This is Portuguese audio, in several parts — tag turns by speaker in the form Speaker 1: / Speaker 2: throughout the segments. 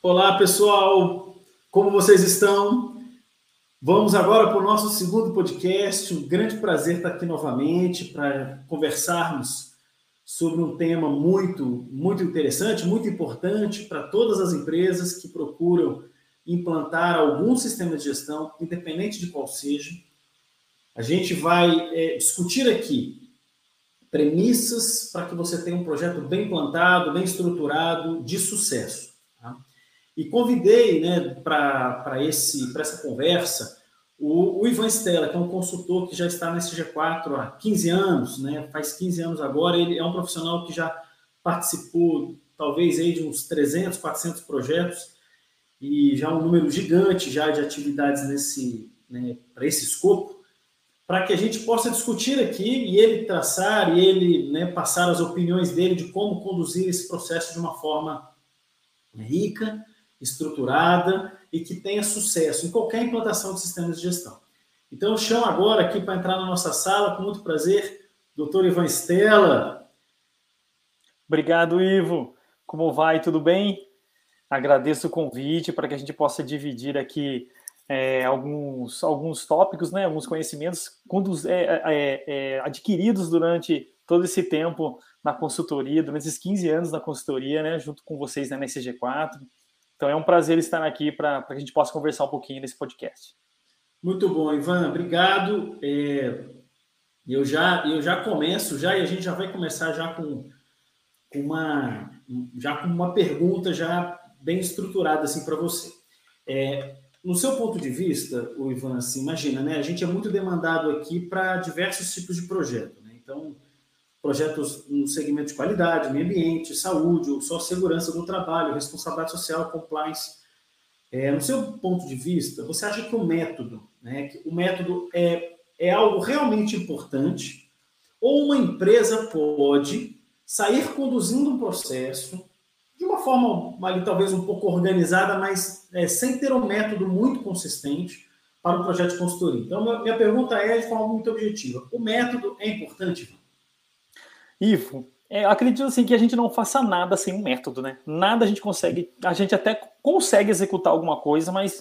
Speaker 1: Olá, pessoal. Como vocês estão? Vamos agora para o nosso segundo podcast. Um grande prazer estar aqui novamente para conversarmos sobre um tema muito, muito interessante, muito importante para todas as empresas que procuram implantar algum sistema de gestão, independente de qual seja. A gente vai é, discutir aqui premissas para que você tenha um projeto bem plantado, bem estruturado, de sucesso. E convidei né, para essa conversa o, o, Ivan Stella, que é um consultor que já está nesse G4 há 15 anos, né, faz 15 anos agora, ele é um profissional que já participou talvez aí de uns 300, 400 projetos e já um número gigante já de atividades nesse né, para esse escopo para que a gente possa discutir aqui e ele traçar e ele né, passar as opiniões dele de como conduzir esse processo de uma forma rica, estruturada e que tenha sucesso em qualquer implantação de sistemas de gestão. Então, eu chamo agora aqui para entrar na nossa sala, com muito prazer, doutor Ivan Stella.
Speaker 2: Obrigado, Ivo. Como vai? Tudo bem? Agradeço o convite para que a gente possa dividir aqui é, alguns, alguns tópicos, né, alguns conhecimentos é, é, é, adquiridos durante todo esse tempo na consultoria, durante esses 15 anos na consultoria, né, junto com vocês né, na SG4. Então é um prazer estar aqui para que a gente possa conversar um pouquinho nesse podcast.
Speaker 1: Muito bom, Ivan, obrigado. É, eu já eu já começo já e a gente já vai começar já com uma já com uma pergunta já bem estruturada assim para você. É, no seu ponto de vista, o Ivan, assim, imagina, né? A gente é muito demandado aqui para diversos tipos de projeto, né? Então, projetos no segmento de qualidade, meio ambiente, saúde, ou só segurança do trabalho, responsabilidade social, compliance. É, no seu ponto de vista, você acha que o método, né? Que o método é, é algo realmente importante? Ou uma empresa pode sair conduzindo um processo de uma forma ali talvez um pouco organizada, mas é, sem ter um método muito consistente para o projeto de consultoria. Então, minha pergunta é de forma muito objetiva. O método é importante?
Speaker 2: Ivo, é, acredito assim que a gente não faça nada sem um método, né? Nada a gente consegue, a gente até consegue executar alguma coisa, mas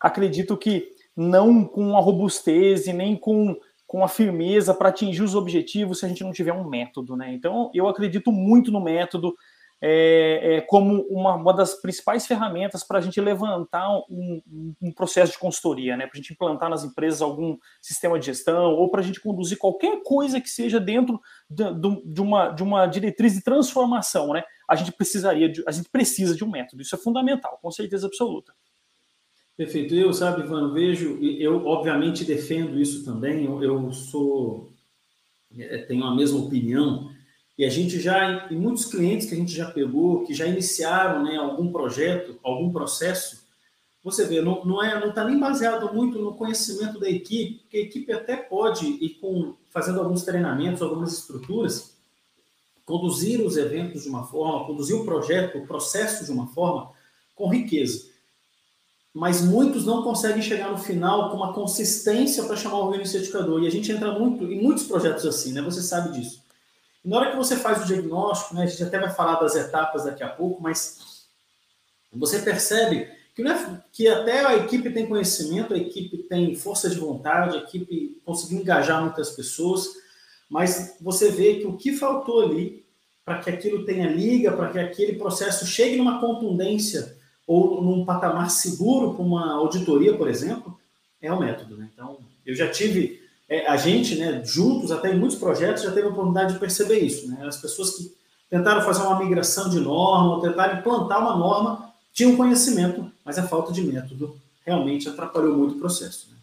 Speaker 2: acredito que não com a robustez e nem com, com a firmeza para atingir os objetivos se a gente não tiver um método, né? Então, eu acredito muito no método, é, é, como uma, uma, das principais ferramentas para a gente levantar um, um, processo de consultoria, né? para a gente implantar nas empresas algum sistema de gestão ou para a gente conduzir qualquer coisa que seja dentro de, de, uma, de uma diretriz de transformação. Né? A gente precisaria de, a gente precisa de um método, isso é fundamental, com certeza absoluta.
Speaker 1: Perfeito. Eu, sabe, Ivan, vejo, eu obviamente defendo isso também, eu, eu sou, é, tenho a mesma opinião, e a gente já, e muitos clientes que a gente já pegou, que já iniciaram né, algum projeto, algum processo, você vê, não, não é, não está nem baseado muito no conhecimento da equipe, porque a equipe até pode ir com, fazendo alguns treinamentos, algumas estruturas, conduzir os eventos de uma forma, conduzir o projeto, o processo de uma forma com riqueza. Mas muitos não conseguem chegar no final com uma consistência para chamar o certificador. E a gente entra muito em muitos projetos assim, né? Você sabe disso na hora que você faz o diagnóstico, né, a gente até vai falar das etapas daqui a pouco, mas você percebe que, é, que até a equipe tem conhecimento, a equipe tem força de vontade, a equipe conseguiu engajar muitas pessoas, mas você vê que o que faltou ali para que aquilo tenha liga, para que aquele processo chegue numa contundência ou num patamar seguro para uma auditoria, por exemplo, é o método. Né? Então, eu já tive é, a gente, né, juntos, até em muitos projetos, já teve a oportunidade de perceber isso. Né? As pessoas que tentaram fazer uma migração de norma, ou tentaram implantar uma norma, tinham conhecimento, mas a falta de método realmente atrapalhou muito o processo. Né?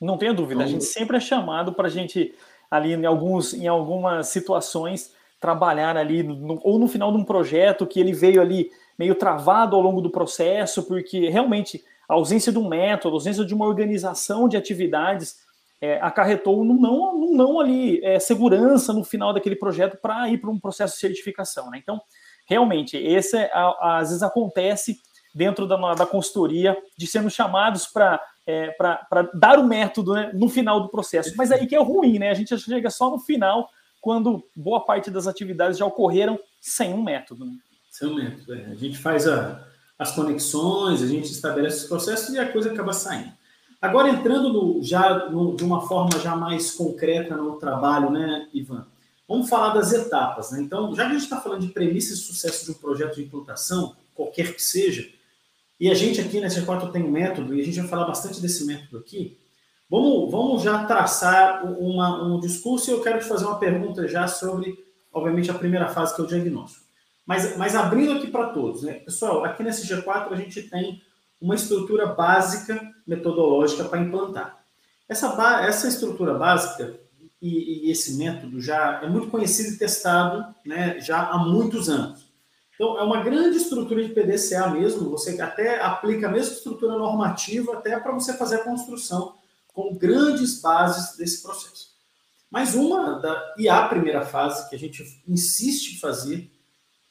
Speaker 2: Não tenha dúvida, então, a gente sempre é chamado para a gente, ali em, alguns, em algumas situações, trabalhar ali, no, ou no final de um projeto que ele veio ali meio travado ao longo do processo, porque realmente a ausência de um método, a ausência de uma organização de atividades é, acarretou no não, não ali é, segurança no final daquele projeto para ir para um processo de certificação. Né? Então, realmente, esse é, às vezes acontece dentro da, da consultoria de sermos chamados para é, para dar o método né, no final do processo. Mas aí que é ruim, né? A gente chega só no final, quando boa parte das atividades já ocorreram sem um método. Né?
Speaker 1: Sem um método. É. A gente faz a, as conexões, a gente estabelece os processos e a coisa acaba saindo. Agora, entrando no, já no, de uma forma já mais concreta no trabalho, né, Ivan? Vamos falar das etapas. Né? Então, já que a gente está falando de premissa de sucesso de um projeto de implantação, qualquer que seja, e a gente aqui na G4 tem um método, e a gente vai falar bastante desse método aqui, vamos, vamos já traçar uma, um discurso e eu quero te fazer uma pergunta já sobre, obviamente, a primeira fase, que é o diagnóstico. Mas, mas abrindo aqui para todos, né? Pessoal, aqui nesse G4 a gente tem uma estrutura básica metodológica para implantar. Essa, essa estrutura básica e, e, esse método já é muito conhecido e testado né, já há muitos anos. Então, é uma grande estrutura de PDCA mesmo, você até aplica a mesma estrutura normativa até para você fazer a construção com grandes bases desse processo. Mas uma, da, e a primeira fase que a gente insiste em fazer,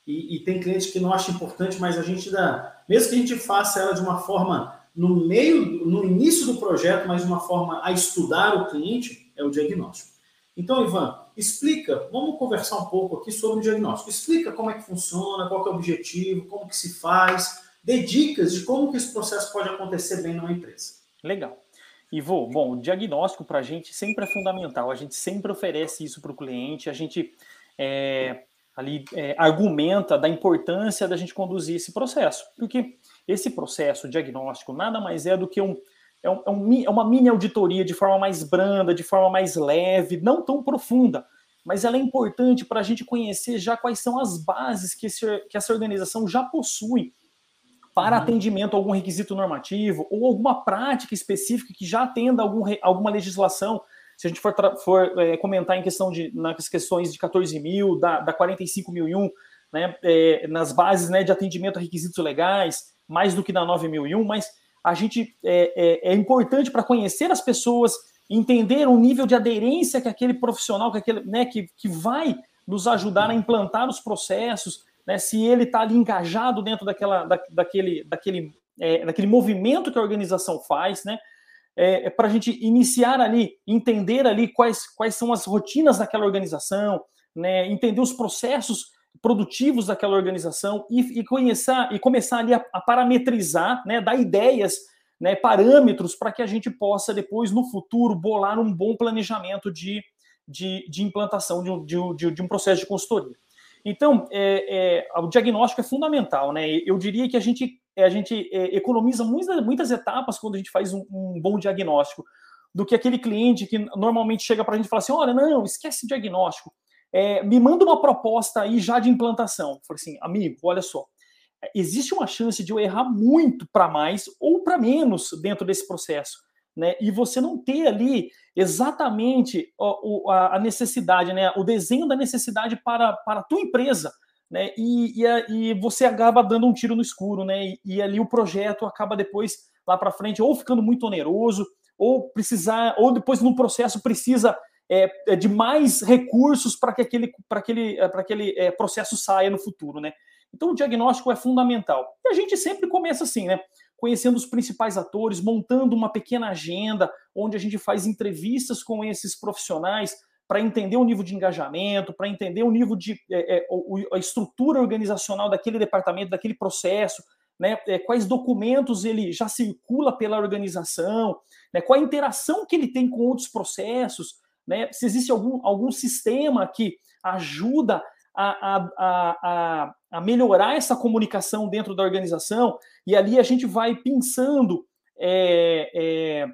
Speaker 1: e, e tem clientes que não acham importante, mas a gente dá, mesmo que a gente faça ela de uma forma no meio, no início do projeto, mas de uma forma a estudar o cliente, é o diagnóstico. Então, Ivan, explica, vamos conversar um pouco aqui sobre o diagnóstico. Explica como é que funciona, qual é o objetivo, como que se faz, dê dicas de como que esse processo pode acontecer bem numa empresa.
Speaker 2: Legal. Ivo, bom, o diagnóstico para a gente sempre é fundamental, a gente sempre oferece isso para o cliente, a gente é, ali é, argumenta da importância da gente conduzir esse processo, porque esse processo diagnóstico nada mais é do que um, é, um, é, um, é uma mini auditoria de forma mais branda, de forma mais leve, não tão profunda, mas ela é importante para a gente conhecer já quais são as bases que, esse, que essa organização já possui para uhum. atendimento a algum requisito normativo ou alguma prática específica que já atenda algum, alguma legislação se a gente for, for é, comentar em questão de nas questões de 14 mil, da, da 45.001, né, é, nas bases né, de atendimento a requisitos legais, mais do que na 9.001, mas a gente é, é, é importante para conhecer as pessoas, entender o nível de aderência que aquele profissional, que, aquele, né, que, que vai nos ajudar a implantar os processos, né, se ele está ali engajado dentro daquela, da, daquele, daquele, é, daquele movimento que a organização faz, né, é, é para a gente iniciar ali, entender ali quais, quais são as rotinas daquela organização, né, entender os processos produtivos daquela organização e, e conhecer e começar ali a, a parametrizar, né, dar ideias, né, parâmetros para que a gente possa depois no futuro bolar um bom planejamento de, de, de implantação de, de, de um processo de consultoria. Então, é, é, o diagnóstico é fundamental, né? Eu diria que a gente é, a gente é, economiza muitas, muitas etapas quando a gente faz um, um, bom diagnóstico, do que aquele cliente que normalmente chega para a gente e fala assim: olha, não, esquece diagnóstico, é, me manda uma proposta aí já de implantação. Falei assim, amigo, olha só, existe uma chance de eu errar muito para mais ou para menos dentro desse processo. Né, e você não ter ali exatamente a, necessidade, né, o desenho da necessidade para, para a tua empresa, né? E, e, e, você acaba dando um tiro no escuro, né? E, e ali o projeto acaba depois lá para frente ou ficando muito oneroso, ou precisar, ou depois no processo precisa é, é de mais recursos para que aquele, para aquele, para aquele é, processo saia no futuro, né? Então o diagnóstico é fundamental. E a gente sempre começa assim, né? Conhecendo os principais atores, montando uma pequena agenda onde a gente faz entrevistas com esses profissionais para entender o nível de engajamento, para entender o nível de é, é, a estrutura organizacional daquele departamento, daquele processo, né, é, quais documentos ele já circula pela organização, né, qual a interação que ele tem com outros processos, né, se existe algum, algum sistema que ajuda a, a, a, a, melhorar essa comunicação dentro da organização, e ali a gente vai pensando é, é,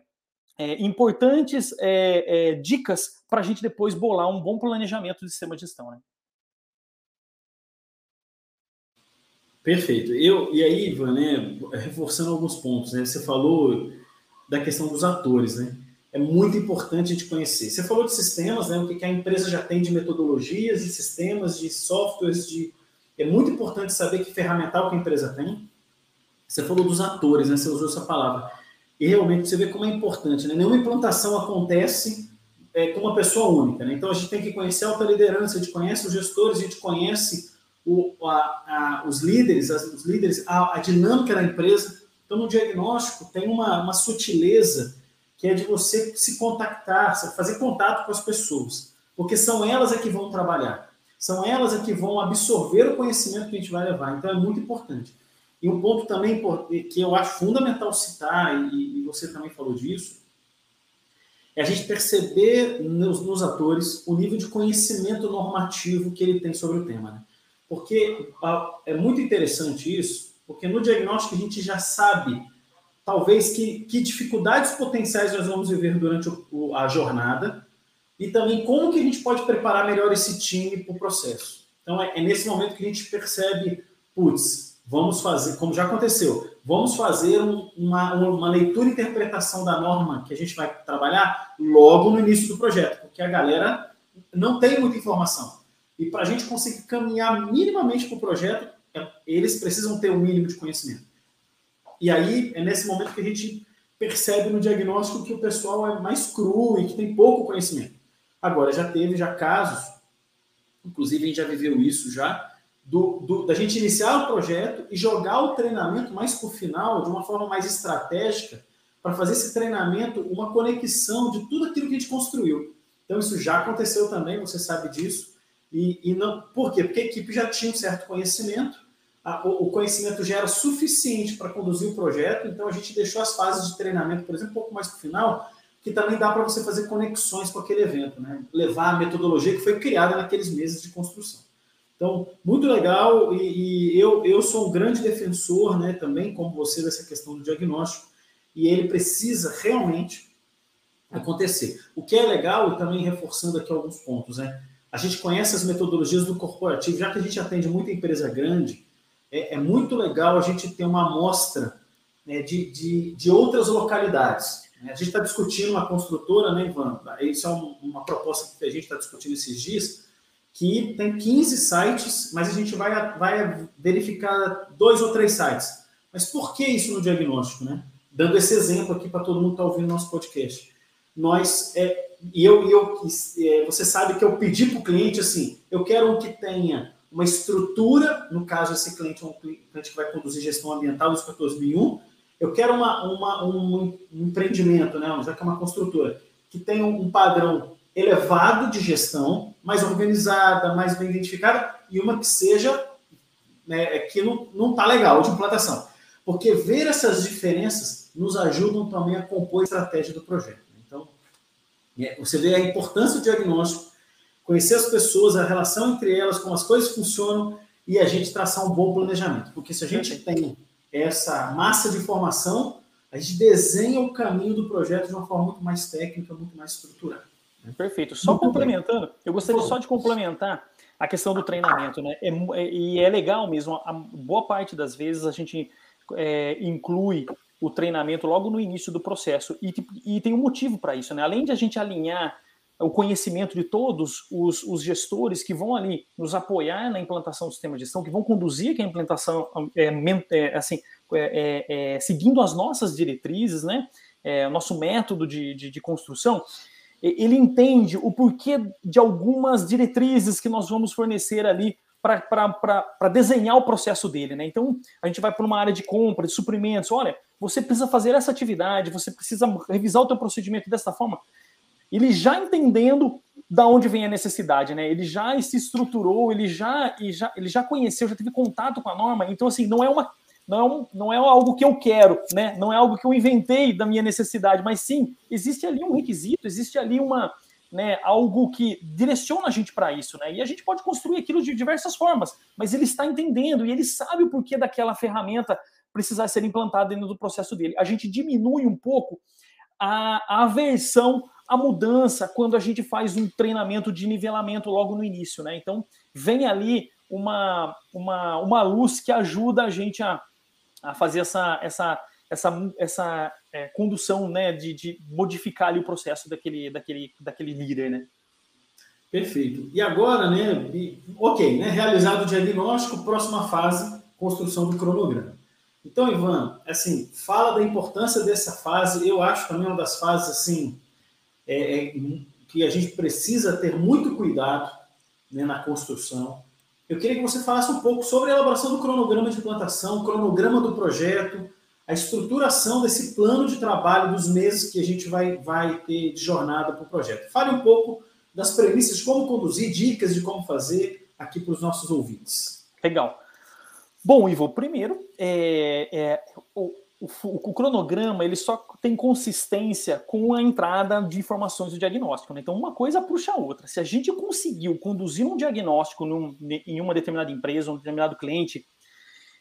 Speaker 2: é, importantes é, é, dicas para a gente depois bolar um bom planejamento do sistema de gestão. Né?
Speaker 1: Perfeito. Eu, e aí, Ivan, né, reforçando alguns pontos, né, você falou da questão dos atores, né? É muito importante a gente conhecer. Você falou de sistemas, né? O que a empresa já tem de metodologias, de sistemas, de softwares, de... É muito importante saber que ferramental que a empresa tem. Você falou dos atores, né? Você usou essa palavra. E realmente você vê como é importante, né? Nenhuma implantação acontece é, com uma pessoa única, né? Então a gente tem que conhecer a alta liderança, a gente conhece os gestores, a gente conhece o, a, a, os líderes, as, os líderes, a, a, dinâmica da empresa. Então no diagnóstico tem uma, uma sutileza que é de você se contactar, fazer contato com as pessoas, porque são elas é que vão trabalhar, são elas é que vão absorver o conhecimento que a gente vai levar. Então é muito importante. E um ponto também que eu acho fundamental citar, e, você também falou disso, é a gente perceber nos, nos, atores o nível de conhecimento normativo que ele tem sobre o tema. Né? Porque é muito interessante isso, porque no diagnóstico a gente já sabe, talvez, que, que dificuldades potenciais nós vamos viver durante o, a jornada e também como que a gente pode preparar melhor esse time para o processo. Então, é, é nesse momento que a gente percebe, putz, vamos fazer, como já aconteceu, vamos fazer um, uma, uma leitura e interpretação da norma que a gente vai trabalhar logo no início do projeto, porque a galera não tem muita informação. E para a gente conseguir caminhar minimamente para o projeto, é, eles precisam ter o um mínimo de conhecimento. E aí é nesse momento que a gente percebe no diagnóstico que o pessoal é mais cru e que tem pouco conhecimento. Agora, já teve já casos, inclusive a gente já viveu isso já, do, do, da gente iniciar o projeto e jogar o treinamento mais para o final, de uma forma mais estratégica, para fazer esse treinamento uma conexão de tudo aquilo que a gente construiu. Então, isso já aconteceu também, você sabe disso. E, e não, por quê? Porque a equipe já tinha um certo conhecimento, o, conhecimento já era suficiente para conduzir o projeto, então a gente deixou as fases de treinamento, por exemplo, um pouco mais para o final, que também dá para você fazer conexões com aquele evento, né? levar a metodologia que foi criada naqueles meses de construção. Então, muito legal, e, e, eu, eu sou um grande defensor, né, também, como você, dessa questão do diagnóstico, e ele precisa realmente acontecer. O que é legal, e também reforçando aqui alguns pontos, né, a gente conhece as metodologias do corporativo, já que a gente atende muita empresa grande, é, é muito legal a gente ter uma amostra né, de, de, de outras localidades. A gente está discutindo uma construtora, né, Ivan? Isso é uma proposta que a gente está discutindo esses dias, que tem 15 sites, mas a gente vai, vai verificar dois ou três sites. Mas por que isso no diagnóstico, né? Dando esse exemplo aqui para todo mundo que está ouvindo nosso podcast. Nós, é, e eu, eu é, você sabe que eu pedi para o cliente assim, eu quero um que tenha uma estrutura, no caso esse cliente é um cliente que vai conduzir gestão ambiental dos 14001, eu quero uma, uma, um, um empreendimento, né, já que é uma construtora, que tenha um padrão elevado de gestão, mais organizada, mais bem identificada, e uma que seja né, que não está legal de implantação. Porque ver essas diferenças nos ajudam também a compor a estratégia do projeto. Então, é, você vê a importância do diagnóstico, conhecer as pessoas, a relação entre elas, como as coisas funcionam, e a gente traçar um bom planejamento. Porque se a gente tem essa massa de informação, a gente desenha o caminho do projeto de uma forma muito mais técnica, muito mais estruturada.
Speaker 2: Perfeito. Só Muito complementando, bem. eu gostaria só de complementar a questão do treinamento, né? É, é, e é legal mesmo, a boa parte das vezes a gente é, inclui o treinamento logo no início do processo. E, e tem um motivo para isso, né? Além de a gente alinhar o conhecimento de todos os, os, gestores que vão ali nos apoiar na implantação do sistema de gestão, que vão conduzir a implantação, é, é, assim, é, é, seguindo as nossas diretrizes, né? nosso método de, de, de construção, ele entende o porquê de algumas diretrizes que nós vamos fornecer ali para desenhar o processo dele, né? Então, a gente vai para uma área de compra, de suprimentos. Olha, você precisa fazer essa atividade, você precisa revisar o teu procedimento dessa forma. Ele já entendendo da onde vem a necessidade, né? Ele já se estruturou, ele já, ele já, ele já conheceu, já teve contato com a norma. Então, assim, não é uma não é, não é algo que eu quero, né? não é algo que eu inventei da minha necessidade, mas sim, existe ali um requisito, existe ali uma, né, algo que direciona a gente para isso, né? E a gente pode construir aquilo de diversas formas, mas ele está entendendo e ele sabe o porquê daquela ferramenta precisar ser implantada dentro do processo dele. A gente diminui um pouco a, a aversão à mudança quando a gente faz um treinamento de nivelamento logo no início, né? Então, vem ali uma, uma, uma luz que ajuda a gente a a fazer essa, essa, essa, essa é, condução né, de, de modificar ali o processo daquele, daquele, daquele líder, né?
Speaker 1: Perfeito. E agora, né, ok, né, realizado o diagnóstico, próxima fase, construção do cronograma. Então, Ivan, assim, fala da importância dessa fase. Eu acho também uma das fases assim é, é, que a gente precisa ter muito cuidado né, na construção. Eu queria que você falasse um pouco sobre a elaboração do cronograma de implantação, o cronograma do projeto, a estruturação desse plano de trabalho dos meses que a gente vai, vai ter de jornada para o projeto. Fale um pouco das premissas como conduzir, dicas de como fazer aqui para os nossos ouvintes.
Speaker 2: Legal. Bom, Ivo, primeiro, é, é, o, o, o, cronograma ele só tem consistência com a entrada de informações do diagnóstico. Né? Então, uma coisa puxa a outra. Se a gente conseguiu conduzir um diagnóstico num, em uma determinada empresa, um determinado cliente,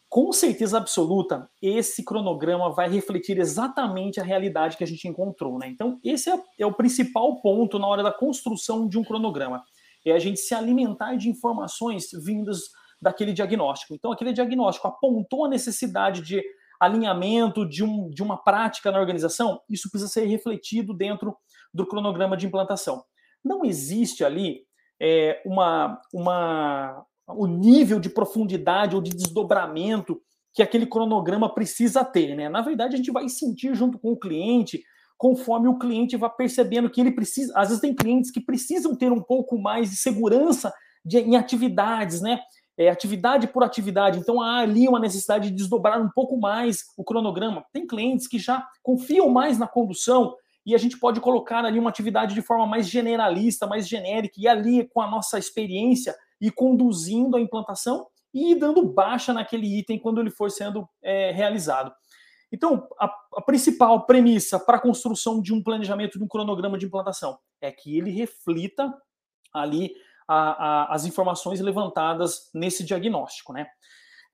Speaker 2: com certeza absoluta, esse cronograma vai refletir exatamente a realidade que a gente encontrou. Né? Então, esse é, é o principal ponto na hora da construção de um cronograma. É a gente se alimentar de informações vindas daquele diagnóstico. Então, aquele diagnóstico apontou a necessidade de alinhamento de, um, de uma prática na organização, isso precisa ser refletido dentro do cronograma de implantação. Não existe ali é, uma, uma, o nível de profundidade ou de desdobramento que aquele cronograma precisa ter, né? Na verdade, a gente vai sentir junto com o cliente, conforme o cliente vai percebendo que ele precisa. Às vezes tem clientes que precisam ter um pouco mais de segurança de, em atividades, né? É, atividade por atividade. Então há ali uma necessidade de desdobrar um pouco mais o cronograma. Tem clientes que já confiam mais na condução e a gente pode colocar ali uma atividade de forma mais generalista, mais genérica, e ali com a nossa experiência e conduzindo a implantação e dando baixa naquele item quando ele for sendo é, realizado. Então, a, a principal premissa para a construção de um planejamento, de um cronograma de implantação, é que ele reflita ali a, a, as informações levantadas nesse diagnóstico, né?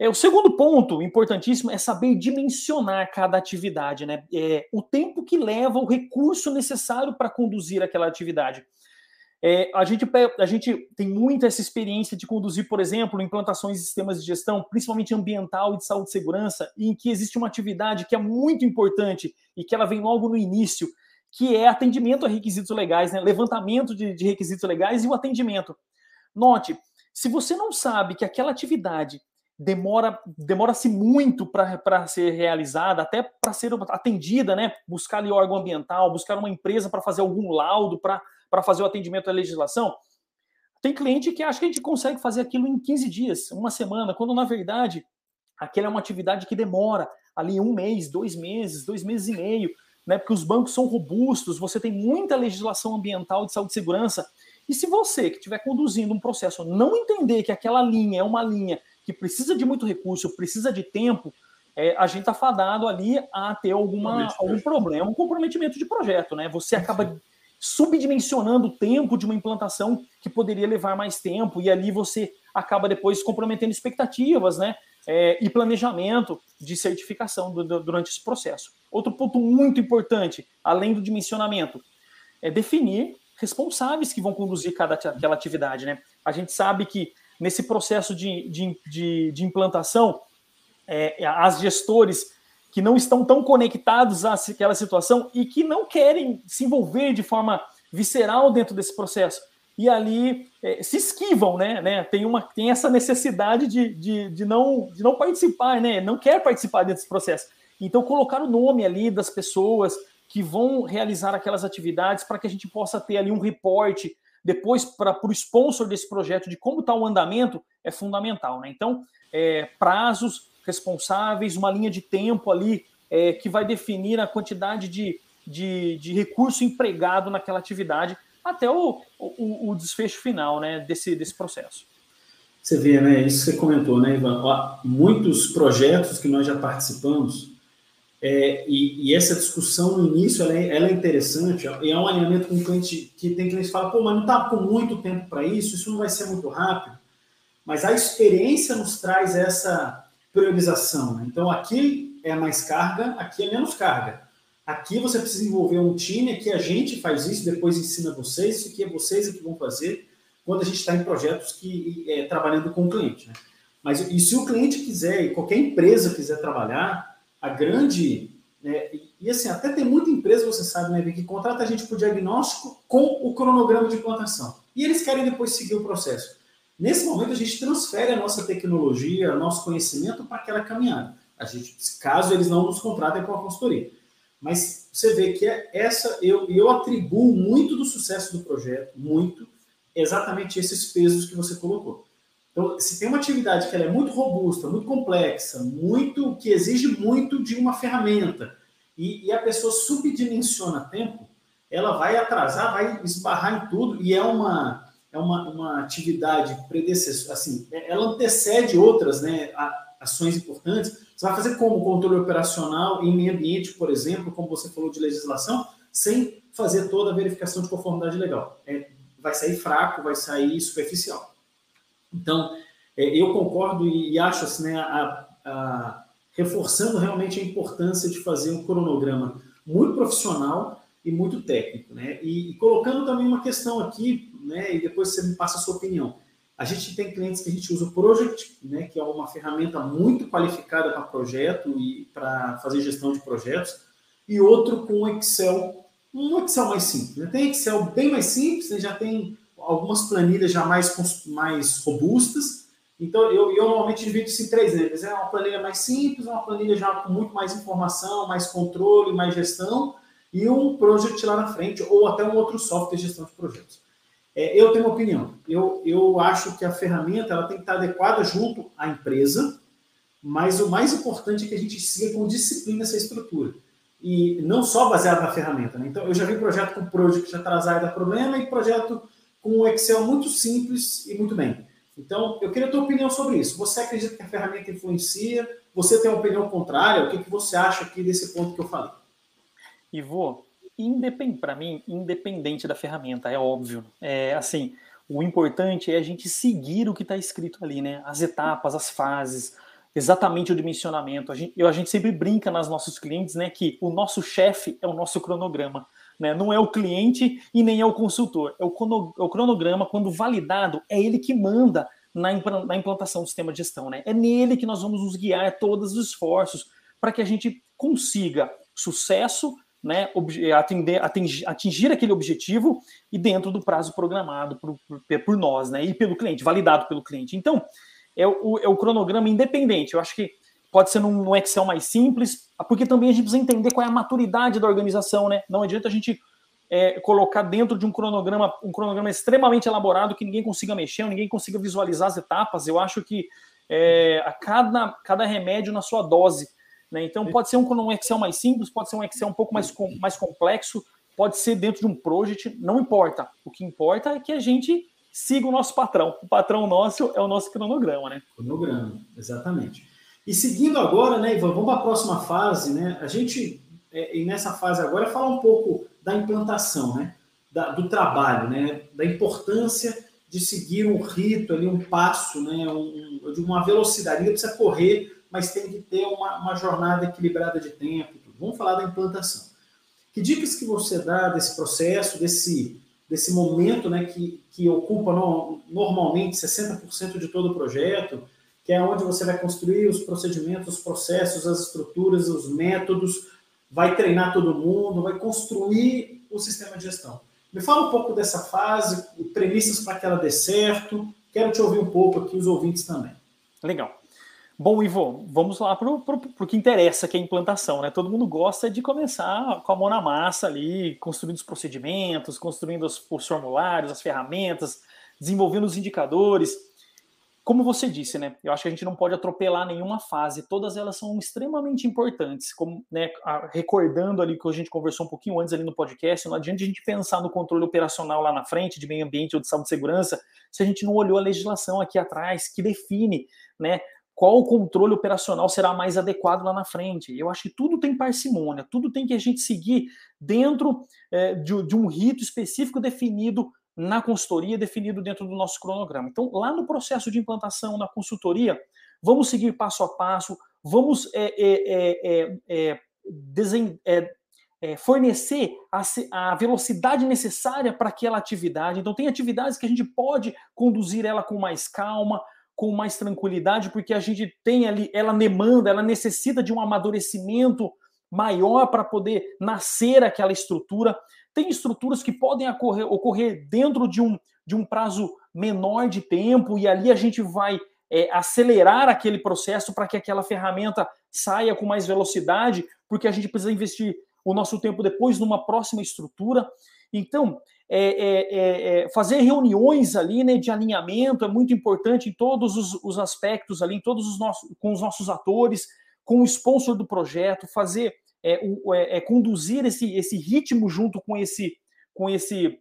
Speaker 2: É, o segundo ponto importantíssimo é saber dimensionar cada atividade, né? É, o tempo que leva o recurso necessário para conduzir aquela atividade. É, a, gente, a gente tem muita essa experiência de conduzir, por exemplo, implantações de sistemas de gestão, principalmente ambiental e de saúde e segurança, em que existe uma atividade que é muito importante e que ela vem logo no início, que é atendimento a requisitos legais, né? levantamento de, de requisitos legais e o atendimento. Note, se você não sabe que aquela atividade demora demora-se muito para ser realizada, até para ser atendida, né? Buscar ali órgão ambiental, buscar uma empresa para fazer algum laudo, para fazer o atendimento da legislação. Tem cliente que acha que a gente consegue fazer aquilo em 15 dias, uma semana, quando na verdade aquela é uma atividade que demora ali um mês, dois meses, dois meses e meio, né? Porque os bancos são robustos, você tem muita legislação ambiental de saúde e segurança. E se você que estiver conduzindo um processo não entender que aquela linha é uma linha que precisa de muito recurso, precisa de tempo, é, a gente está fadado ali a ter alguma, algum problema, um comprometimento de projeto, né? Você acaba subdimensionando o tempo de uma implantação que poderia levar mais tempo, e ali você acaba depois comprometendo expectativas, né? É, e planejamento de certificação do, do, durante esse processo. Outro ponto muito importante, além do dimensionamento, é definir responsáveis que vão conduzir cada aquela atividade, né? A gente sabe que nesse processo de, de, de, de implantação, é, as gestores que não estão tão conectados àquela situação e que não querem se envolver de forma visceral dentro desse processo. E ali é, se esquivam, né? né? Tem, uma, tem essa necessidade de, de, de, não, de não participar, né? Não quer participar desse processo. Então, colocar o nome ali das pessoas que vão realizar aquelas atividades para que a gente possa ter ali um reporte depois para o sponsor desse projeto de como está o andamento é fundamental, né? Então, é, prazos, responsáveis, uma linha de tempo ali é, que vai definir a quantidade de, de, de, recurso empregado naquela atividade até o, o, o, desfecho final né, desse, desse processo.
Speaker 1: Você vê, né? Isso que você comentou, né, Ivan? Muitos projetos que nós já participamos, é, e, e, essa discussão no início ela é, ela é, interessante, e é um alinhamento com o cliente que tem cliente que fala, pô, mas não está com muito tempo para isso, isso não vai ser muito rápido. Mas a experiência nos traz essa priorização. Né? Então, aqui é mais carga, aqui é menos carga. Aqui você precisa envolver um time, aqui a gente faz isso, depois ensina vocês, isso aqui é vocês que vão fazer quando a gente está em projetos que é, trabalhando com o cliente. Né? Mas e se o cliente quiser, e qualquer empresa quiser trabalhar, a grande. Né, e assim, até tem muita empresa, você sabe, né, que contrata a gente o diagnóstico com o cronograma de implantação. E eles querem depois seguir o processo. Nesse momento, a gente transfere a nossa tecnologia, nosso conhecimento para aquela caminhada. A gente, caso eles não nos contratem com a consultoria. Mas você vê que é essa, eu, eu atribuo muito do sucesso do projeto, muito, exatamente esses pesos que você colocou. Então, se tem uma atividade que ela é muito robusta, muito complexa, muito que exige muito de uma ferramenta, e, e a pessoa subdimensiona tempo, ela vai atrasar, vai esbarrar em tudo, e é uma, é uma, uma atividade predecessora, assim, é, ela antecede outras, né? Ações importantes, você vai fazer como controle operacional em meio ambiente, por exemplo, como você falou de legislação, sem fazer toda a verificação de conformidade legal. É, vai sair fraco, vai sair superficial. Então, é, eu concordo e, e acho assim, né, a, a, reforçando realmente a importância de fazer um cronograma muito profissional e muito técnico, né? E, e, colocando também uma questão aqui, né? E depois você me passa a sua opinião. A gente tem clientes que a gente usa o Project, né? Que é uma ferramenta muito qualificada para projeto e para fazer gestão de projetos, e outro com Excel, um Excel mais simples. Né? Tem Excel bem mais simples, né? já tem algumas planilhas já mais, mais robustas, então, eu, eu normalmente divido isso em três níveis. É uma planilha mais simples, uma planilha já com muito mais informação, mais controle, mais gestão, e um project lá na frente, ou até um outro software de gestão de projetos. É, eu tenho uma opinião. Eu, eu acho que a ferramenta ela tem que estar adequada junto à empresa, mas o mais importante é que a gente siga com disciplina essa estrutura. E não só baseado na ferramenta. Né? Então, eu já vi projeto com project atrasado dá problema e projeto com Excel muito simples e muito bem. Então, eu queria a tua opinião sobre isso. Você acredita que a ferramenta influencia? Você tem uma opinião contrária? O que, que você acha aqui desse ponto que eu falei?
Speaker 2: Ivo, para mim, independente da ferramenta, é óbvio. É assim, o importante é a gente seguir o que está escrito ali, né? As etapas, as fases, exatamente o dimensionamento. A gente, a gente sempre brinca nas nossos clientes, né, que o nosso chefe é o nosso cronograma. Né? Não é o cliente e nem é o consultor. É o, é o cronograma, quando validado, é ele que manda na, na implantação do sistema de gestão. Né? É nele que nós vamos nos guiar todos os esforços para que a gente consiga sucesso, né, atender, atingir, atingir, aquele objetivo e dentro do prazo programado por, por, por, nós, né, e pelo cliente, validado pelo cliente. Então, é o, é o cronograma independente. Eu acho que pode ser num, Excel mais simples, porque também a gente precisa entender qual é a maturidade da organização, né? Não adianta a gente é, colocar dentro de um cronograma, um cronograma extremamente elaborado que ninguém consiga mexer, ninguém consiga visualizar as etapas. Eu acho que é, a cada, cada remédio na sua dose. Né? Então pode ser um, um Excel mais simples, pode ser um Excel um pouco mais, com, mais complexo, pode ser dentro de um project, não importa. O que importa é que a gente siga o nosso patrão. O patrão nosso é o nosso cronograma, né?
Speaker 1: Cronograma, exatamente. E seguindo agora, né, Ivan, vamos para a próxima fase, né? A gente, é, nessa fase agora, é falar um pouco da implantação, né? Da, do trabalho, né? Da importância de seguir um rito ali, um passo, né? Um, de uma velocidade. Não precisa correr, mas tem que ter uma, uma jornada equilibrada de tempo. Vamos falar da implantação. Que dicas que você dá desse processo, desse, desse momento né, que, que ocupa no, normalmente 60% de todo o projeto, que é onde você vai construir os procedimentos, os processos, as estruturas, os métodos, vai treinar todo mundo, vai construir o sistema de gestão. Me fala um pouco dessa fase, premissas para que ela dê certo. Quero te ouvir um pouco aqui, os ouvintes também.
Speaker 2: Legal. Bom, Ivo, vamos lá para o que interessa, que é a implantação. Né? Todo mundo gosta de começar com a mão na massa ali, construindo os procedimentos, construindo os, os formulários, as ferramentas, desenvolvendo os indicadores como você disse, né? Eu acho que a gente não pode atropelar nenhuma fase. Todas elas são extremamente importantes. Como, né, recordando ali que a gente conversou um pouquinho antes ali no podcast, não adianta a gente pensar no controle operacional lá na frente, de meio ambiente ou de saúde e segurança, se a gente não olhou a legislação aqui atrás que define, né? Qual controle operacional será mais adequado lá na frente? Eu acho que tudo tem parcimônia, tudo tem que a gente seguir dentro é, de, de um rito específico definido na consultoria definido dentro do nosso cronograma. Então, lá no processo de implantação na consultoria, vamos seguir passo a passo, vamos é, é, é, desen, fornecer a, a, velocidade necessária para aquela atividade. Então, tem atividades que a gente pode conduzir ela com mais calma, com mais tranquilidade, porque a gente tem ali, ela demanda, ela necessita de um amadurecimento maior para poder nascer aquela estrutura. Tem estruturas que podem ocorrer, ocorrer dentro de um, de um prazo menor de tempo, e ali a gente vai é, acelerar aquele processo para que aquela ferramenta saia com mais velocidade, porque a gente precisa investir o nosso tempo depois numa próxima estrutura. Então, é, é, é, fazer reuniões ali né, de alinhamento é muito importante em todos os, os aspectos ali, em todos os nossos, com os nossos atores, com o sponsor do projeto, fazer é, o, é, é, conduzir esse, esse ritmo junto com esse, com esse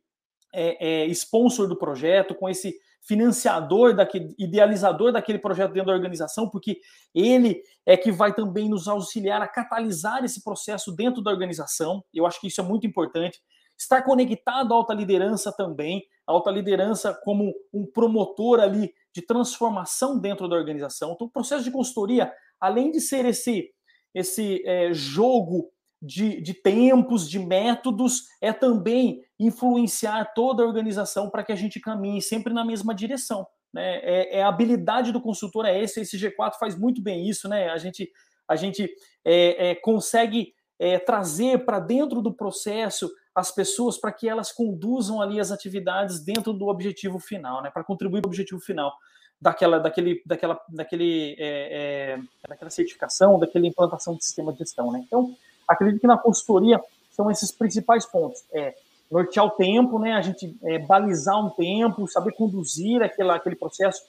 Speaker 2: é, é, sponsor do projeto, com esse financiador, daquele, idealizador daquele projeto dentro da organização, porque ele é que vai também nos auxiliar a catalisar esse processo dentro da organização. Eu acho que isso é muito importante. Estar conectado à alta liderança também, a alta liderança como um promotor ali de transformação dentro da organização. Então, o processo de consultoria, além de ser esse, esse é, jogo de, de tempos, de métodos, é também influenciar toda a organização para que a gente caminhe sempre na mesma direção. Né? É, é, a habilidade do consultor é esse, esse G4 faz muito bem isso, né? A gente, a gente é, é, consegue é, trazer para dentro do processo as pessoas para que elas conduzam ali as atividades dentro do objetivo final, né? Para contribuir para o objetivo final daquela, daquele, daquela, daquele, é, é, daquela certificação, daquela implantação de sistema de gestão, né? Então, acredito que na consultoria são esses principais pontos. É nortear o tempo, né? A gente é, balizar um tempo, saber conduzir aquela, aquele processo,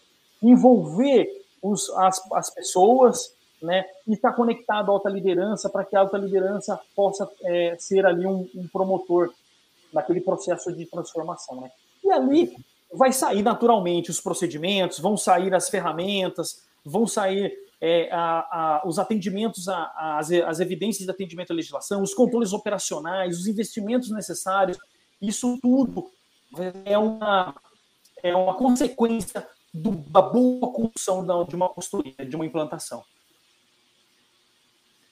Speaker 2: envolver os, as, as pessoas, né? E estar conectado à alta liderança para que a alta liderança possa é, ser ali um, um, promotor daquele processo de transformação, né? E ali vai sair naturalmente os procedimentos, vão sair as ferramentas, vão sair é, a, a, os atendimentos, a, as, as evidências de atendimento à legislação, os controles operacionais, os investimentos necessários, isso tudo é uma, é uma consequência do, da boa condução de uma consultoria, de uma implantação.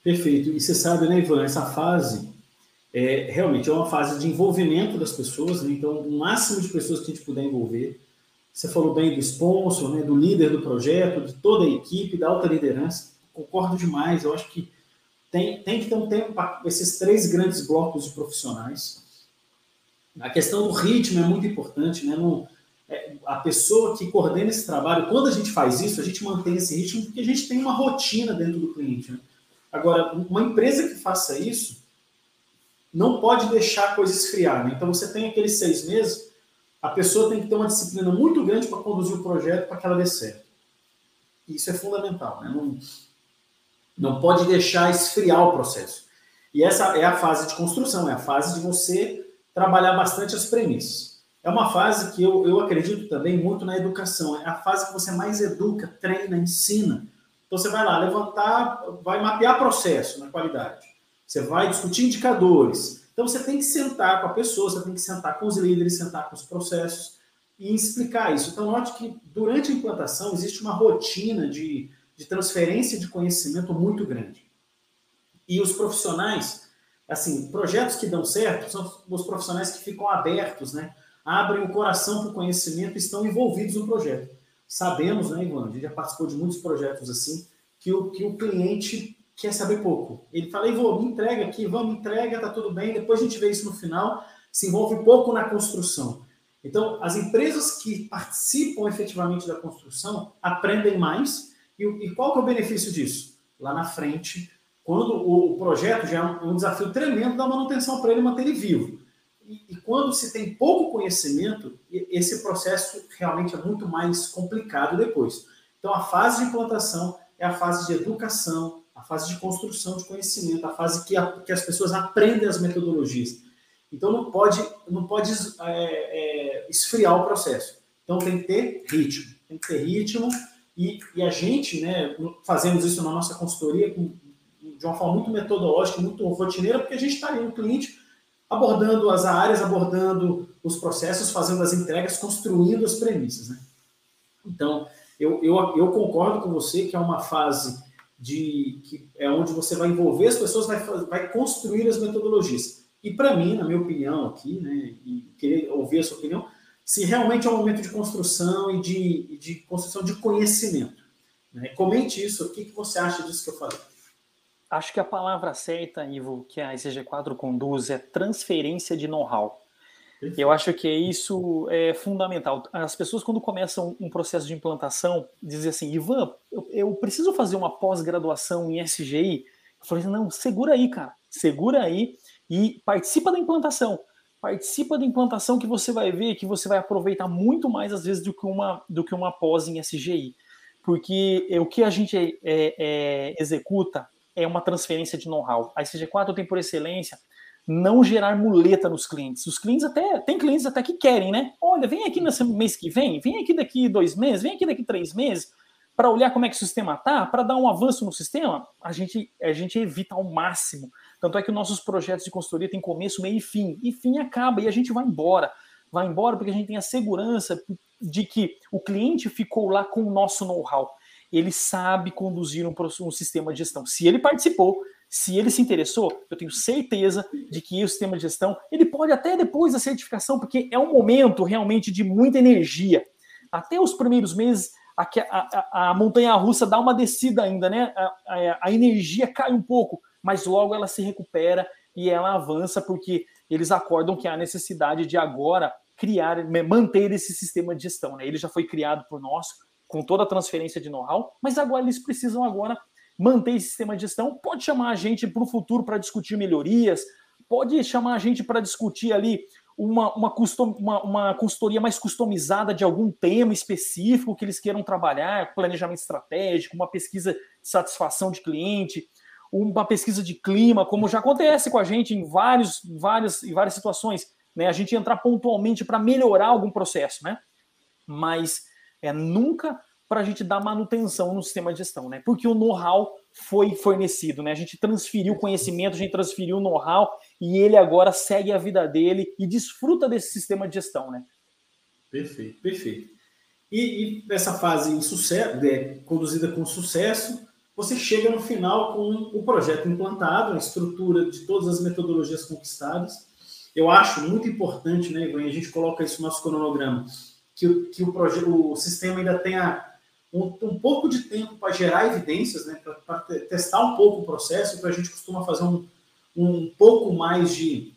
Speaker 1: Perfeito. E você sabe, né, Ivan, essa fase é, realmente é uma fase de envolvimento das pessoas, né? então o máximo de pessoas que a gente puder envolver você falou bem do sponsor, né, do líder do projeto, de toda a equipe, da alta liderança. Concordo demais. Eu acho que tem, tem que ter um tempo para esses três grandes blocos de profissionais. A questão do ritmo é muito importante, né? No, é, a pessoa que coordena esse trabalho, quando a gente faz isso, a gente mantém esse ritmo porque a gente tem uma rotina dentro do cliente. Né? Agora, uma empresa que faça isso não pode deixar a coisa esfriar. Né? Então, você tem aqueles seis meses a pessoa tem que ter uma disciplina muito grande para conduzir o projeto para que ela dê certo. Isso é fundamental, né? Não, não pode deixar esfriar o processo. E essa é a fase de construção, é a fase de você trabalhar bastante as premissas. É uma fase que eu, eu acredito também muito na educação. É a fase que você mais educa, treina, ensina. Então você vai lá levantar, vai mapear processo na qualidade. Você vai discutir indicadores, então você tem que sentar com a pessoa, você tem que sentar com os líderes, sentar com os processos e explicar isso. Então, note que durante a implantação existe uma rotina de, de transferência de conhecimento muito grande. E os profissionais, assim, projetos que dão certo são os profissionais que ficam abertos, né? Abrem o coração para o conhecimento e estão envolvidos no projeto. Sabemos, né, Ivan? A gente já participou de muitos projetos assim, que o, que o cliente quer saber pouco. Ele fala, vou, me entrega aqui, vamos, me entrega, tá tudo bem, depois a gente vê isso no final, se envolve pouco na construção. Então, as empresas que participam efetivamente da construção aprendem mais, e, e qual que é o benefício disso? Lá na frente, quando o, o projeto já é um, um, desafio tremendo da manutenção para ele manter ele vivo. E, e quando se tem pouco conhecimento, esse processo realmente é muito mais complicado depois. Então, a fase de implantação é a fase de educação, a fase de construção de conhecimento, a fase que, a, que as pessoas aprendem as metodologias. Então não pode, não pode é, é, esfriar o processo. Então tem que ter ritmo, tem que ter ritmo e, e a gente, né, fazemos isso na nossa consultoria com, de uma forma muito metodológica, muito rotineira, porque a gente está ali no cliente abordando as áreas, abordando os processos, fazendo as entregas, construindo as premissas. Né? Então, eu, eu, eu concordo com você que é uma fase de que é onde você vai envolver as pessoas, vai, vai construir as metodologias. E para mim, na minha opinião aqui, né, e querer ouvir a sua opinião, se realmente é um momento de construção e de, de construção de conhecimento. Né? Comente isso, o que, que você acha disso que eu falei?
Speaker 2: Acho que a palavra certa, Ivo, que a ICG4 conduz é transferência de know-how. Eu acho que isso é fundamental. As pessoas, quando começam um processo de implantação, dizem assim: Ivan, eu, eu preciso fazer uma pós-graduação em SGI. Eu falei assim: não, segura aí, cara, segura aí e participa da implantação. Participa da implantação que você vai ver que você vai aproveitar muito mais, às vezes, do que uma, do que uma pós em SGI. Porque o que a gente é, é, executa é uma transferência de know-how. A SG4 tem por excelência não gerar muleta nos clientes. Os clientes até tem clientes até que querem, né? Olha, vem aqui nesse mês que vem, vem aqui daqui dois meses, vem aqui daqui três meses para olhar como é que o sistema tá, para dar um avanço no sistema. A gente a gente evita ao máximo. Tanto é que nossos projetos de consultoria têm começo, meio e fim, e fim acaba e a gente vai embora. Vai embora porque a gente tem a segurança de que o cliente ficou lá com o nosso know-how. Ele sabe conduzir um, um sistema de gestão. Se ele participou, se ele se interessou, eu tenho certeza de que o sistema de gestão, ele pode até depois da certificação, porque é um momento realmente de muita energia. Até os primeiros meses, a, a, a montanha-russa dá uma descida ainda, né? A, a, energia cai um pouco, mas logo ela se recupera e ela avança, porque eles acordam que há necessidade de agora criar, manter esse sistema de gestão. Né? Ele já foi criado por nós, com toda a transferência de know-how, mas agora eles precisam agora manter esse sistema de gestão, pode chamar a gente para o futuro para discutir melhorias, pode chamar a gente para discutir ali uma, uma, custom, uma, uma consultoria mais customizada de algum tema específico que eles queiram trabalhar, planejamento estratégico, uma pesquisa de satisfação de cliente, uma pesquisa de clima, como já acontece com a gente em vários, várias, várias situações, né? A gente entrar pontualmente para melhorar algum processo, né? Mas é nunca para a gente dar manutenção no sistema de gestão, né? Porque o know-how foi fornecido, né? A gente transferiu conhecimento, a gente transferiu o know-how e ele agora segue a vida dele e desfruta desse sistema de gestão, né?
Speaker 1: Perfeito, perfeito. E, e essa fase sucesso, é, conduzida com sucesso, você chega no final com o projeto implantado, a estrutura de todas as metodologias conquistadas. Eu acho muito importante, né, Ivan, a gente coloca isso no nosso cronograma, que, que o, o sistema ainda tenha um, um pouco de tempo para gerar evidências, né, para testar um pouco o processo, então a gente costuma fazer um, um pouco mais de.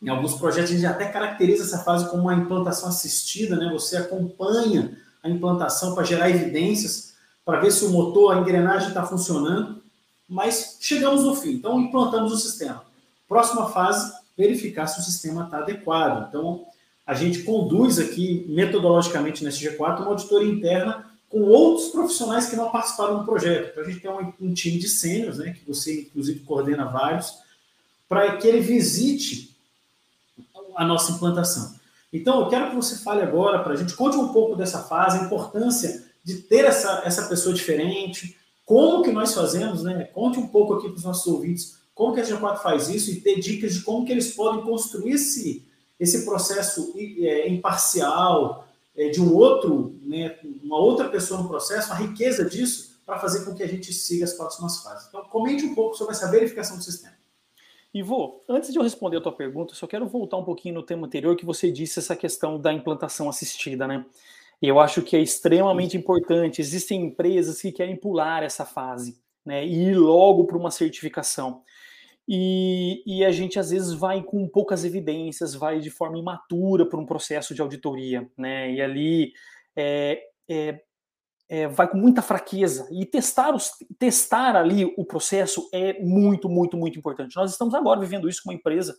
Speaker 1: Em alguns projetos a gente até caracteriza essa fase como uma implantação assistida, né? Você acompanha a implantação para gerar evidências, para ver se o motor, a engrenagem está funcionando, mas chegamos no fim, então implantamos o sistema. Próxima fase, verificar se o sistema está adequado. Então, a gente conduz aqui metodologicamente nesse G4 uma auditoria interna com outros profissionais que não participaram do projeto. Então, a gente tem um, um time de sêniores, né, que você, inclusive, coordena vários, para que ele visite a nossa implantação. Então, eu quero que você fale agora para a gente, conte um pouco dessa fase, a importância de ter essa, essa pessoa diferente, como que nós fazemos, né? Conte um pouco aqui para os nossos ouvintes como que a G4 faz isso e ter dicas de como que eles podem construir esse, esse processo é, imparcial, é, de um outro, né, uma outra pessoa no processo, a riqueza disso para fazer com que a gente siga as próximas fases. Então, comente um pouco sobre essa verificação do sistema.
Speaker 2: Ivo, antes de eu responder a tua pergunta, só quero voltar um pouquinho no tema anterior que você disse essa questão da implantação assistida, né? Eu acho que é extremamente importante. Existem empresas que querem pular essa fase, né, e ir logo para uma certificação. E, e, a gente às vezes vai com poucas evidências, vai de forma imatura para um processo de auditoria, né? E ali é, é, é, vai com muita fraqueza. E testar, os, testar ali o processo é muito, muito, muito importante. Nós estamos agora vivendo isso com uma empresa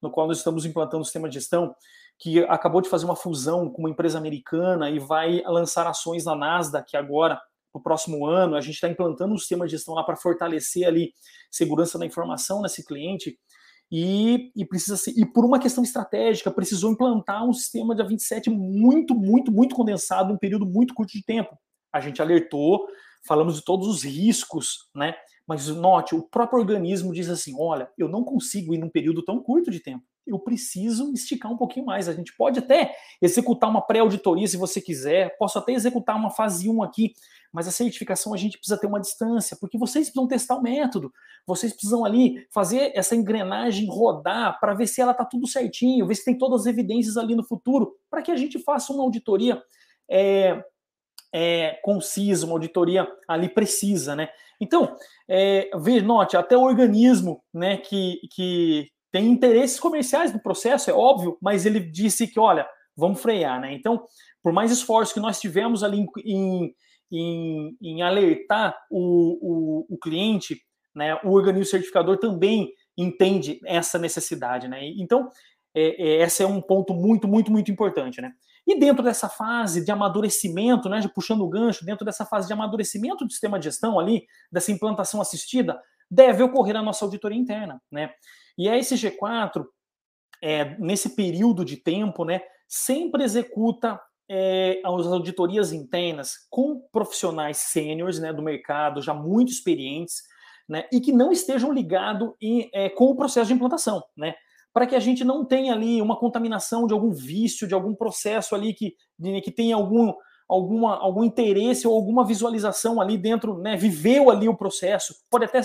Speaker 2: no qual nós estamos implantando o sistema de gestão que acabou de fazer uma fusão com uma empresa americana e vai lançar ações na Nasdaq agora no próximo ano. A gente está implantando um sistema de gestão lá para fortalecer ali segurança da informação nesse cliente. E, e, precisa ser, e por uma questão estratégica, precisou implantar um sistema de A27 muito, muito, muito condensado, um período muito curto de tempo. A gente alertou, falamos de todos os riscos, né? Mas note, o próprio organismo diz assim: olha, eu não consigo ir num período tão curto de tempo. Eu preciso esticar um pouquinho mais. A gente pode até executar uma pré-auditoria se você quiser, posso até executar uma fase 1 aqui, mas a certificação a gente precisa ter uma distância, porque vocês precisam testar o método, vocês precisam ali fazer essa engrenagem rodar para ver se ela está tudo certinho, ver se tem todas as evidências ali no futuro, para que a gente faça uma auditoria é, é, concisa, uma auditoria ali precisa, né? Então, é, note, até o organismo né, que, que tem interesses comerciais no processo, é óbvio, mas ele disse que, olha, vamos frear, né? Então, por mais esforço que nós tivemos ali em, em em, alertar o, o, o, cliente, né, o organismo certificador também entende essa necessidade. Né? Então, é, é, esse é um ponto muito, muito, muito importante. Né? E dentro dessa fase de amadurecimento, né, puxando o gancho, dentro dessa fase de amadurecimento do sistema de gestão ali, dessa implantação assistida, deve ocorrer a nossa auditoria interna. Né? E a SG4, é, nesse período de tempo, né, sempre executa é, as auditorias internas com profissionais sêniores né, do mercado, já muito experientes, né, e que não estejam ligados é, com o processo de implantação, né, para que a gente não tenha ali uma contaminação de algum vício, de algum processo ali que, que tenha algum, alguma, algum interesse ou alguma visualização ali dentro, né, viveu ali o processo, pode até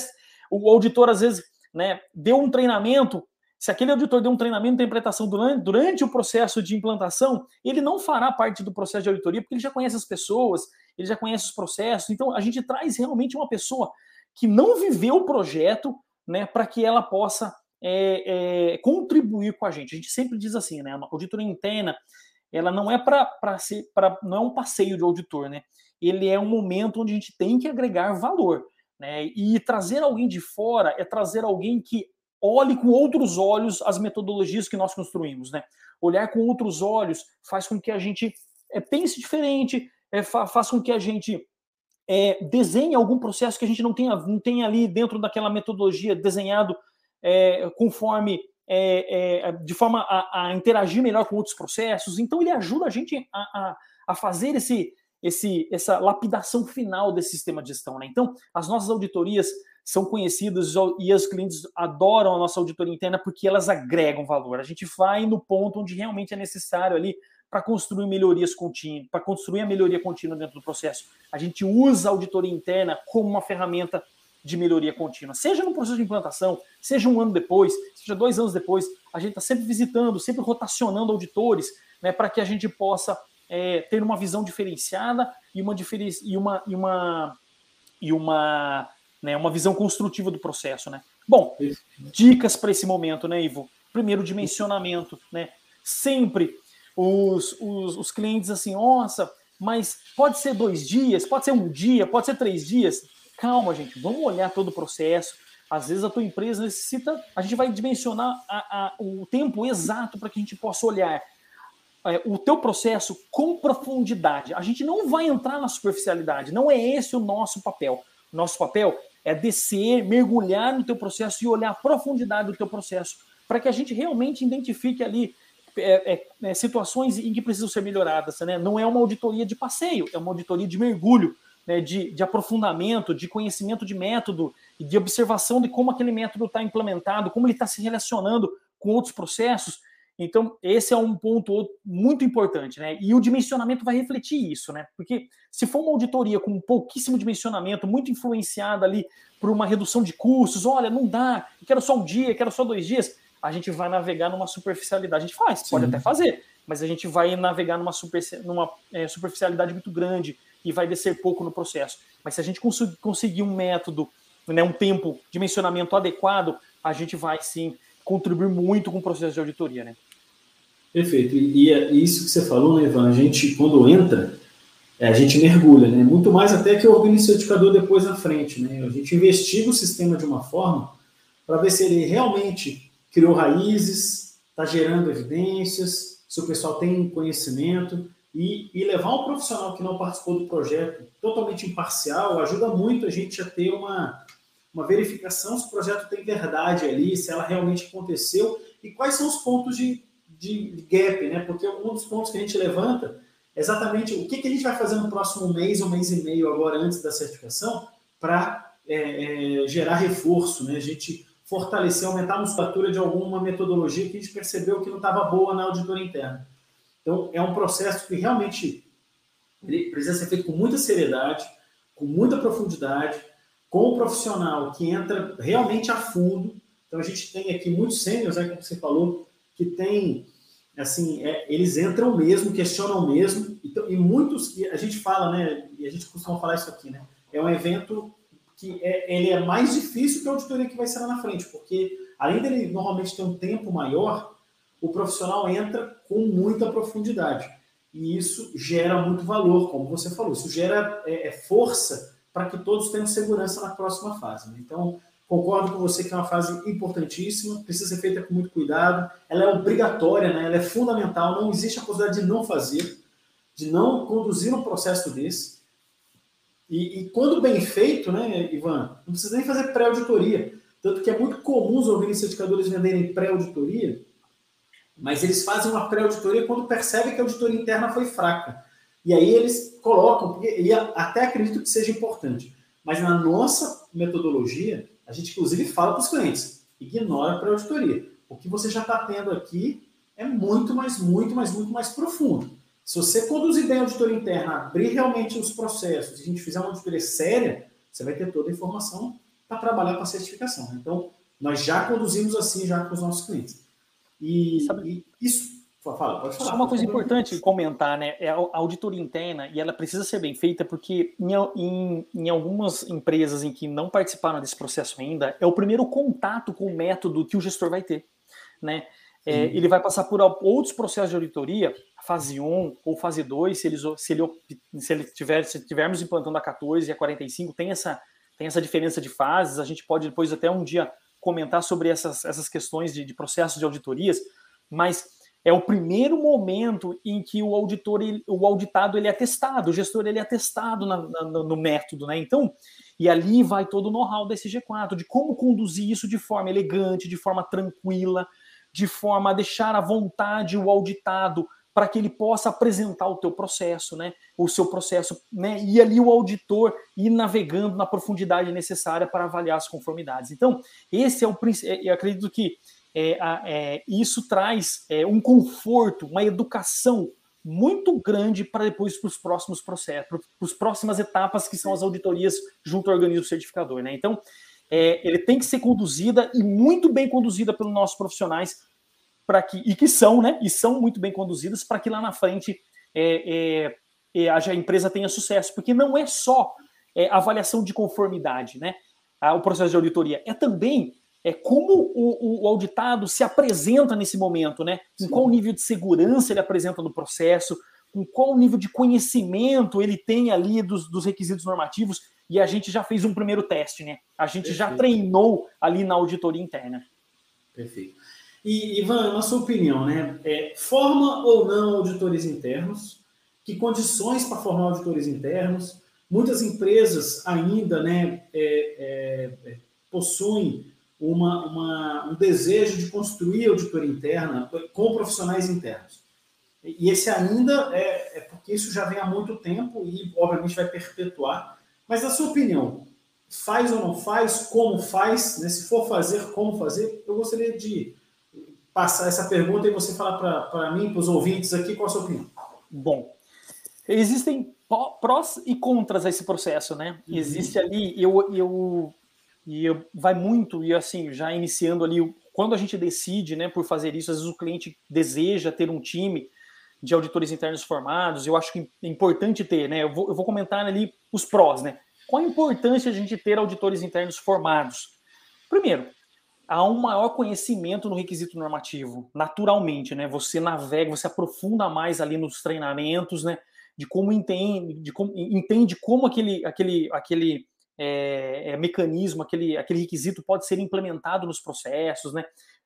Speaker 2: o auditor às vezes né, deu um treinamento se aquele auditor deu um treinamento de interpretação durante, durante, o processo de implantação, ele não fará parte do processo de auditoria, porque ele já conhece as pessoas, ele já conhece os processos. Então, a gente traz realmente uma pessoa que não viveu o projeto, né, para que ela possa é, é, contribuir com a gente. A gente sempre diz assim, né, a auditoria interna, ela não é para ser, pra, não é um passeio de auditor, né? Ele é um momento onde a gente tem que agregar valor. Né? E trazer alguém de fora é trazer alguém que olhe com outros olhos as metodologias que nós construímos, né? Olhar com outros olhos faz com que a gente é, pense diferente, é, fa faz com que a gente é, desenhe algum processo que a gente não tenha, não tenha ali dentro daquela metodologia desenhado é, conforme é, de forma a, a, interagir melhor com outros processos. Então ele ajuda a gente a, a, a fazer esse, esse, essa lapidação final desse sistema de gestão. Né? Então as nossas auditorias são conhecidas e os clientes adoram a nossa auditoria interna porque elas agregam valor. A gente vai no ponto onde realmente é necessário ali para construir melhorias contínuas, para construir a melhoria contínua dentro do processo. A gente usa a auditoria interna como uma ferramenta de melhoria contínua, seja no processo de implantação, seja um ano depois, seja dois anos depois, a gente está sempre visitando, sempre rotacionando auditores, né, para que a gente possa é, ter uma visão diferenciada e uma, e uma, e uma, e uma né? Uma visão construtiva do processo, né? Bom, dicas para esse momento, né, Ivo? Primeiro, dimensionamento, né? Sempre os, os, os clientes assim, nossa, mas pode ser dois dias, pode ser um dia, pode ser três dias. Calma, gente, vamos olhar todo o processo. Às vezes a tua empresa necessita, a gente vai dimensionar a, a, o tempo exato para que a gente possa olhar é, o teu processo com profundidade. A gente não vai entrar na superficialidade, não é esse o nosso papel. Nosso papel é descer, mergulhar no teu processo e olhar a profundidade do teu processo, para que a gente realmente identifique ali é, é, é, situações em que precisam ser melhoradas. Né? Não é uma auditoria de passeio, é uma auditoria de mergulho, né? de, de aprofundamento, de conhecimento de método de observação de como aquele método está implementado, como ele está se relacionando com outros processos. Então, esse é um ponto muito importante, né? E o dimensionamento vai refletir isso, né? Porque se for uma auditoria com pouquíssimo dimensionamento, muito influenciada ali por uma redução de custos, olha, não dá, quero só um dia, quero só dois dias, a gente vai navegar numa superficialidade. A gente faz, Sim. pode até fazer, mas a gente vai navegar numa, super, numa é, superficialidade muito grande e vai descer pouco no processo. Mas se a gente cons conseguir um método, né, um tempo, dimensionamento adequado, a gente vai sim contribuir muito com o processo de auditoria, né?
Speaker 1: Perfeito. E, e é isso que você falou, né, Ivan? A gente, quando entra, é, a gente mergulha, né? Muito mais até que o certificador depois na frente, né? A gente investiga o sistema de uma forma para ver se ele realmente criou raízes, está gerando evidências, se o pessoal tem conhecimento e, e, levar um profissional que não participou do projeto totalmente imparcial ajuda muito a gente a ter uma, uma verificação se o projeto tem verdade ali, se ela realmente aconteceu e quais são os pontos de, de gap, né? Porque um dos pontos que a gente levanta é exatamente o que, que a gente vai fazer no próximo mês ou mês e meio agora antes da certificação para é, é, gerar reforço, né? A gente fortalecer, aumentar a musculatura de alguma metodologia que a gente percebeu que não estava boa na auditoria interna. Então, é um processo que realmente precisa ser feito com muita seriedade, com muita profundidade, com o profissional que entra realmente a fundo. Então a gente tem aqui muitos sênios, né, como você falou, que tem assim, é, eles entram mesmo, questionam mesmo, e muitos, a gente fala, né, e a gente costuma falar isso aqui, né, é um evento que é, ele é mais difícil que a auditoria que vai ser lá na frente, porque além dele normalmente ter um tempo maior, o profissional entra com muita profundidade, e isso gera muito valor, como você falou, isso gera é, é força para que todos tenham segurança na próxima fase. Né? Então, concordo com você que é uma fase importantíssima, precisa ser feita com muito cuidado, ela é obrigatória, né? ela é fundamental, não existe a possibilidade de não fazer, de não conduzir um processo desse. E, e quando bem feito, né, Ivan, não precisa nem fazer pré-auditoria. Tanto que é muito comum os organismos certificadores venderem pré-auditoria, mas eles fazem uma pré-auditoria quando percebem que a auditoria interna foi fraca. E aí eles colocam, e até acredito que seja importante, mas na nossa metodologia, a gente inclusive fala para os clientes, ignora a pré-auditoria. O que você já está tendo aqui é muito mais, muito mais, muito mais profundo. Se você conduzir bem a auditoria interna, abrir realmente os processos, e a gente fizer uma auditoria séria, você vai ter toda a informação para trabalhar com a certificação. Então, nós já conduzimos assim já com os nossos clientes. E, e isso. Fala, pode falar.
Speaker 2: Só uma coisa importante comentar, né? É a auditoria interna e ela precisa ser bem feita porque em, em, em, algumas empresas em que não participaram desse processo ainda, é o primeiro contato com o método que o gestor vai ter, né? É, ele vai passar por outros processos de auditoria, fase 1 ou fase 2, se, eles, se, ele, se ele tiver, se tivermos implantando a 14 e a 45, tem essa, tem essa diferença de fases, a gente pode depois até um dia comentar sobre essas, essas questões de, de processos de auditorias, mas é o primeiro momento em que o auditor, o auditado, ele é testado, o gestor ele é testado na, na, no método, né? Então, e ali vai todo o know-how desse G4, de como conduzir isso de forma elegante, de forma tranquila, de forma a deixar à vontade o auditado para que ele possa apresentar o teu processo, né? O seu processo, né? E ali o auditor ir navegando na profundidade necessária para avaliar as conformidades. Então, esse é o é, eu acredito que é, é, isso traz é, um conforto, uma educação muito grande para depois para os próximos processos, para as próximas etapas que são as auditorias junto ao organismo certificador, né? Então, é, ele tem que ser conduzida e muito bem conduzida pelos nossos profissionais para que e que são, né? E são muito bem conduzidas para que lá na frente é, é, é a empresa tenha sucesso, porque não é só é, avaliação de conformidade, né? o processo de auditoria é também é como o, o, auditado se apresenta nesse momento, né? Com qual nível de segurança ele apresenta no processo, com qual nível de conhecimento ele tem ali dos, dos requisitos normativos, e a gente já fez um primeiro teste, né? A gente Perfeito. já treinou ali na auditoria interna.
Speaker 1: Perfeito. E, Ivan, na sua opinião, né, é, forma ou não auditores internos? Que condições para formar auditores internos? Muitas empresas ainda né, é, é, possuem uma, uma, um desejo de construir auditoria interna com profissionais internos. E esse ainda é, é porque isso já vem há muito tempo e, obviamente, vai perpetuar. Mas, na sua opinião, faz ou não faz? Como faz? Né? Se for fazer, como fazer? Eu gostaria de passar essa pergunta e você falar para mim, para os ouvintes aqui, qual a sua opinião.
Speaker 2: Bom, existem prós e contras a esse processo, né? Uhum. Existe ali, eu, eu, e eu, vai muito, e assim, já iniciando ali, quando a gente decide, né, por fazer isso, às vezes o cliente deseja ter um time de auditores internos formados, eu acho que é importante ter, né? Eu vou, eu vou comentar ali os prós, né? Qual a importância de a gente ter auditores internos formados? Primeiro, há um maior conhecimento no requisito normativo, naturalmente, né? Você navega, você aprofunda mais ali nos treinamentos, né? De como entende, de como, entende como aquele, aquele, aquele é, é, mecanismo, aquele, aquele requisito pode ser implementado nos processos, né?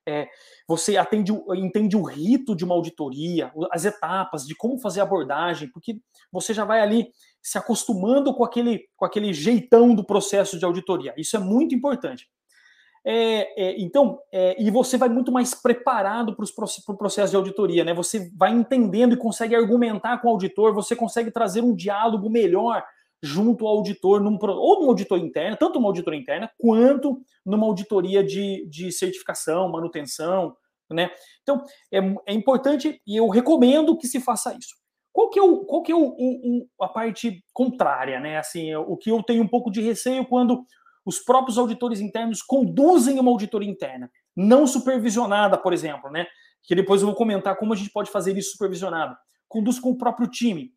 Speaker 2: É, você atende, entende o rito de uma auditoria, as etapas de como fazer a abordagem, porque você já vai ali se acostumando com aquele, com aquele jeitão do processo de auditoria. Isso é muito importante. É, é, então, é, e você vai muito mais preparado para o processo de auditoria, né? Você vai entendendo e consegue argumentar com o auditor, você consegue trazer um diálogo melhor junto ao auditor, num, ou numa auditoria interna, tanto uma auditoria interna, quanto numa auditoria de, de certificação, manutenção, né? Então, é, é importante e eu recomendo que se faça isso. Qual que é, o, qual que é o, o, a parte contrária, né? Assim, o que eu tenho um pouco de receio quando os próprios auditores internos conduzem uma auditoria interna, não supervisionada, por exemplo, né? Que depois eu vou comentar como a gente pode fazer isso supervisionado. Conduz com o próprio time.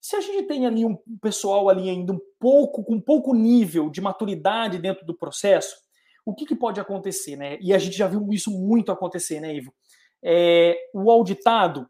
Speaker 2: Se a gente tem ali um pessoal ali ainda um pouco, com pouco nível de maturidade dentro do processo, o que, que pode acontecer, né? E a gente já viu isso muito acontecer, né, Ivo? É, o auditado,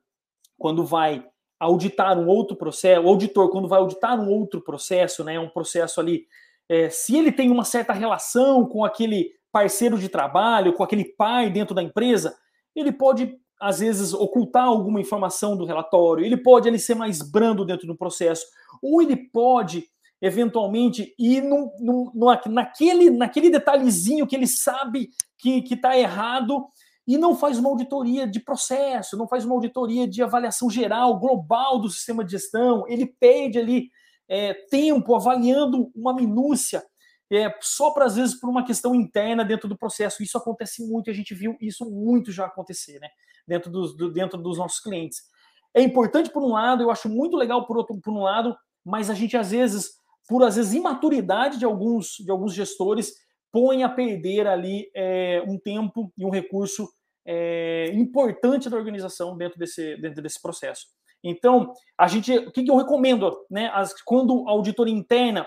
Speaker 2: quando vai auditar um outro processo, o auditor, quando vai auditar um outro processo, né, um processo ali é, se ele tem uma certa relação com aquele parceiro de trabalho, com aquele pai dentro da empresa, ele pode, às vezes, ocultar alguma informação do relatório, ele pode ele ser mais brando dentro do processo, ou ele pode eventualmente, ir no, no, no, naquele, naquele detalhezinho que ele sabe que está errado e não faz uma auditoria de processo, não faz uma auditoria de avaliação geral, global do sistema de gestão, ele perde ali é, tempo avaliando uma minúcia, é, só para às vezes por uma questão interna dentro do processo. Isso acontece muito, a gente viu isso muito já acontecer, né? Dentro dos, do, dentro dos nossos clientes. É importante por um lado, eu acho muito legal por outro por um lado, mas a gente às vezes, por às vezes imaturidade de alguns de alguns gestores, põe a perder ali é, um tempo e um recurso é, importante da organização dentro desse, dentro desse processo. Então, a gente, o que, que eu recomendo, né? As, quando a auditoria interna,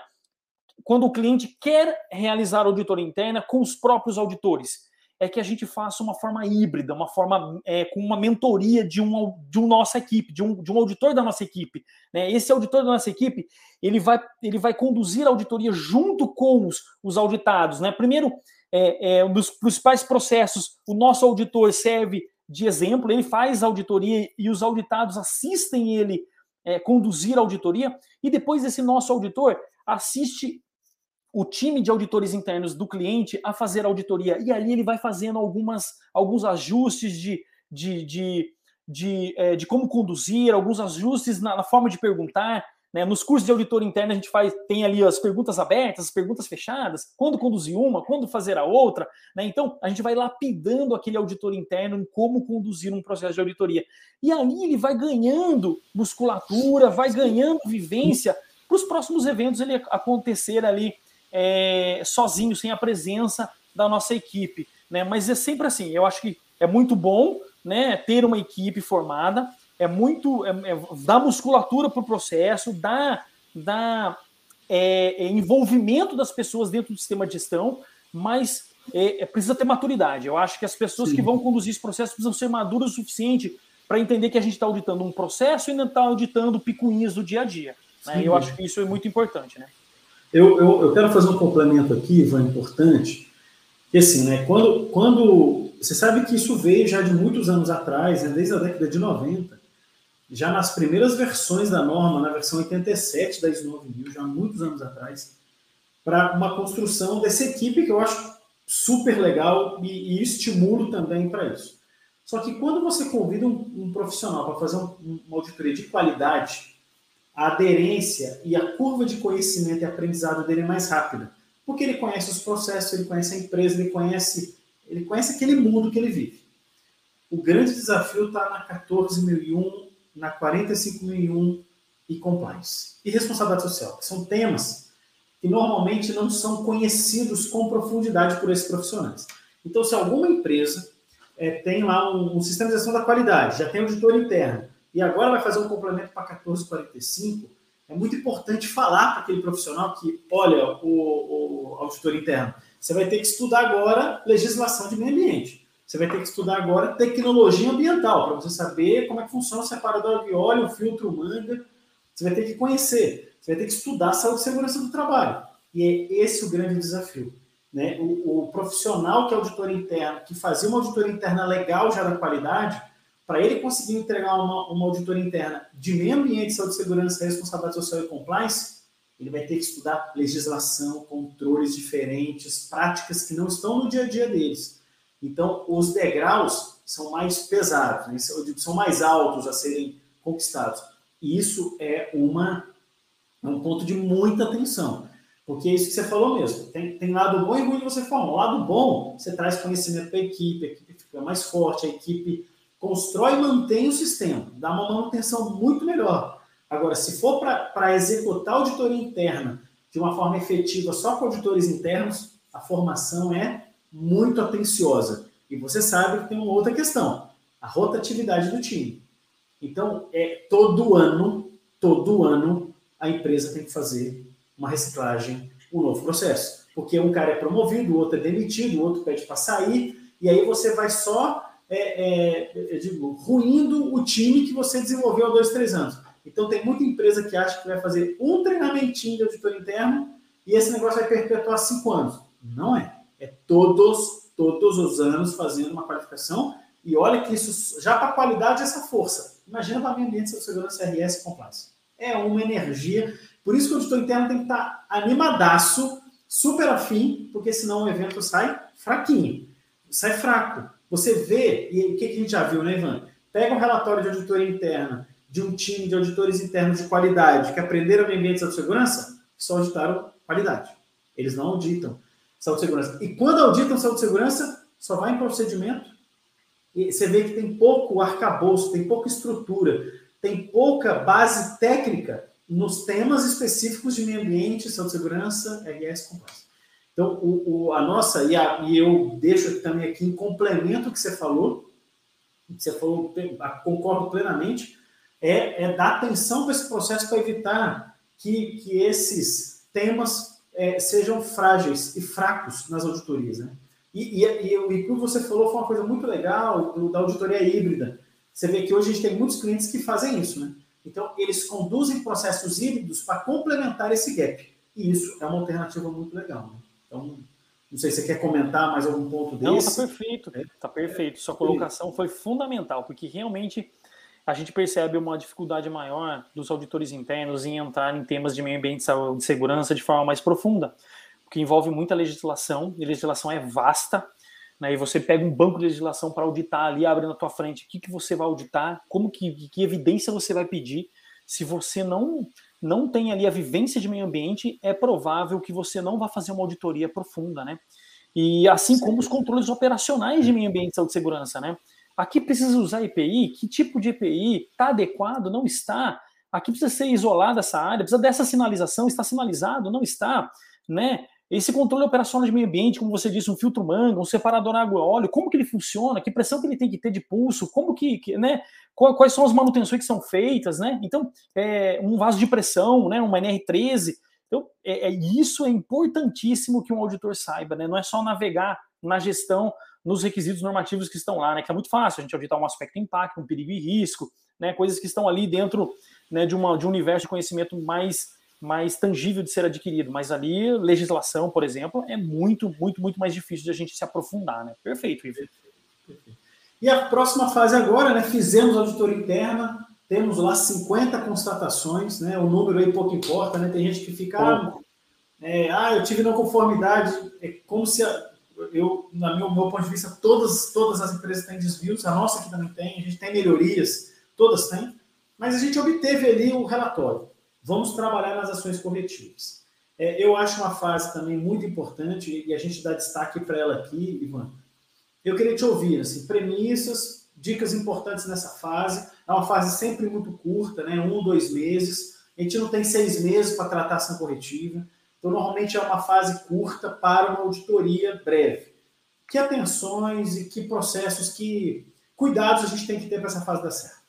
Speaker 2: quando o cliente quer realizar auditoria interna com os próprios auditores, é que a gente faça uma forma híbrida, uma forma é, com uma mentoria de um de um nossa equipe, de um, de um auditor da nossa equipe. Né? Esse auditor da nossa equipe, ele vai, ele vai conduzir a auditoria junto com os, os auditados. Né? Primeiro, é, é, um dos principais processos, o nosso auditor serve de exemplo, ele faz a auditoria e os auditados assistem ele é, conduzir a auditoria, e depois esse nosso auditor assiste o time de auditores internos do cliente a fazer auditoria. E ali ele vai fazendo algumas, alguns ajustes de, de, de, de, é, de como conduzir, alguns ajustes na, na forma de perguntar. Né? Nos cursos de auditor interno a gente faz, tem ali as perguntas abertas, as perguntas fechadas, quando conduzir uma, quando fazer a outra. Né? Então, a gente vai lapidando aquele auditor interno em como conduzir um processo de auditoria. E ali ele vai ganhando musculatura, vai ganhando vivência para os próximos eventos ele acontecer ali é, sozinho, sem a presença da nossa equipe. Né? Mas é sempre assim, eu acho que é muito bom né, ter uma equipe formada, é muito. É, é, dá musculatura para o processo, dá, dá é, é, envolvimento das pessoas dentro do sistema de gestão, mas é, precisa ter maturidade. Eu acho que as pessoas Sim. que vão conduzir esse processo precisam ser maduras o suficiente para entender que a gente está auditando um processo e não está auditando picuinhas do dia a dia. Né? Eu acho que isso é muito importante, né?
Speaker 1: Eu, eu, eu quero fazer um complemento aqui, Ivan, importante, que assim, né, quando, quando, você sabe que isso veio já de muitos anos atrás, né, desde a década de 90, já nas primeiras versões da norma, na versão 87 da ISO 9000, já muitos anos atrás, para uma construção dessa equipe que eu acho super legal e, e estimulo também para isso. Só que quando você convida um, um profissional para fazer um, uma auditoria de qualidade, a aderência e a curva de conhecimento e aprendizado dele é mais rápida, porque ele conhece os processos, ele conhece a empresa, ele conhece, ele conhece aquele mundo que ele vive. O grande desafio está na 14.001, na 45.001 e compliance. E responsabilidade social, que são temas que normalmente não são conhecidos com profundidade por esses profissionais. Então, se alguma empresa é, tem lá um, um sistema de gestão da qualidade, já tem auditor interno, e agora vai fazer um complemento para 1445, é muito importante falar para aquele profissional que, olha, o, o auditor interno, você vai ter que estudar agora legislação de meio ambiente. Você vai ter que estudar agora tecnologia ambiental, para você saber como é que funciona o separador de óleo, o filtro, manga. Você vai ter que conhecer, você vai ter que estudar saúde e segurança do trabalho. E é esse o grande desafio. Né? O, o profissional que é auditor interno, que fazia uma auditoria interna legal já da qualidade, para ele conseguir entregar uma, uma auditoria interna de meio ambiente, saúde, segurança, responsabilidade social e compliance, ele vai ter que estudar legislação, controles diferentes, práticas que não estão no dia a dia deles. Então, os degraus são mais pesados, né? são mais altos a serem conquistados. E isso é, uma, é um ponto de muita atenção. Porque é isso que você falou mesmo. Tem, tem lado bom e ruim que você falou. O lado bom, você traz conhecimento para a equipe, a equipe fica mais forte, a equipe constrói e mantém o sistema, dá uma manutenção muito melhor. Agora, se for para executar auditoria interna de uma forma efetiva só com auditores internos, a formação é muito atenciosa. E você sabe que tem uma outra questão, a rotatividade do time. Então, é todo ano, todo ano, a empresa tem que fazer uma reciclagem, um novo processo. Porque um cara é promovido, o outro é demitido, o outro pede para sair, e aí você vai só é, é, eu digo, ruindo o time que você desenvolveu há dois, três anos. Então, tem muita empresa que acha que vai fazer um treinamentinho de auditor interno e esse negócio vai perpetuar cinco anos. Não é. É todos, todos os anos fazendo uma qualificação. E olha que isso, já para a qualidade, essa força. Imagina para o ambiente segurança RS compliance. É uma energia Por isso que o auditor interno tem que estar animadaço, super afim, porque senão o evento sai fraquinho, sai fraco. Você vê, e o que, a gente já viu, né, Ivan? Pega um relatório de auditoria interna de um time de auditores internos de qualidade que aprenderam ambientes de segurança, só auditaram qualidade. Eles não auditam saúde e segurança. E quando auditam saúde e segurança, só vai em procedimento. E você vê que tem pouco arcabouço, tem pouca estrutura, tem pouca base técnica nos temas específicos de meio ambiente, saúde e segurança, RS compliance. Então, o, o, a nossa, e, a, e eu deixo também aqui em complemento o que você falou, você falou, concordo plenamente, é, é dar atenção para esse processo para evitar que, que esses temas é, sejam frágeis e fracos nas auditorias. Né? E, e, e, e o que você falou foi uma coisa muito legal do, da auditoria híbrida. Você vê que hoje a gente tem muitos clientes que fazem isso. Né? Então, eles conduzem processos híbridos para complementar esse gap. E isso é uma alternativa muito legal. Né? Então, não sei se você quer comentar mais algum ponto desse. Não,
Speaker 2: está perfeito. Está perfeito. Sua colocação foi fundamental, porque realmente a gente percebe uma dificuldade maior dos auditores internos em entrar em temas de meio ambiente, saúde e segurança de forma mais profunda, porque envolve muita legislação, e legislação é vasta, né, e você pega um banco de legislação para auditar ali, abre na tua frente, o que, que você vai auditar, como que, que evidência você vai pedir, se você não não tem ali a vivência de meio ambiente, é provável que você não vá fazer uma auditoria profunda, né? E assim como os controles operacionais de meio ambiente, saúde e segurança, né? Aqui precisa usar EPI? Que tipo de EPI? Está adequado? Não está? Aqui precisa ser isolada essa área? Precisa dessa sinalização? Está sinalizado? Não está? Né? Esse controle operacional de meio ambiente, como você disse, um filtro manga, um separador água-óleo, como que ele funciona? Que pressão que ele tem que ter de pulso? Como que, que né? Quais são as manutenções que são feitas, né? Então, é, um vaso de pressão, né? Uma NR13. Então, é, é, isso é importantíssimo que um auditor saiba, né? Não é só navegar na gestão nos requisitos normativos que estão lá, né? Que é muito fácil a gente auditar um aspecto impacto, um perigo e risco, né? Coisas que estão ali dentro né, de, uma, de um universo de conhecimento mais, mais tangível de ser adquirido. Mas ali, legislação, por exemplo, é muito, muito, muito mais difícil de a gente se aprofundar, né? Perfeito, Ivo.
Speaker 1: E a próxima fase agora, né? Fizemos auditoria interna, temos lá 50 constatações, né? O número aí pouco importa, né? Tem gente que fica. Ah, é, ah, eu tive não conformidade. É como se a, eu, no meu, meu ponto de vista, todas, todas as empresas têm desvios, a nossa aqui também tem, a gente tem melhorias, todas têm, mas a gente obteve ali o relatório. Vamos trabalhar nas ações corretivas. É, eu acho uma fase também muito importante, e a gente dá destaque para ela aqui, Ivan. Eu queria te ouvir, assim, premissas, dicas importantes nessa fase. É uma fase sempre muito curta, né? Um, dois meses. A gente não tem seis meses para tratar ação corretiva. Então, normalmente é uma fase curta para uma auditoria breve. Que atenções e que processos, que cuidados a gente tem que ter para essa fase dar certo?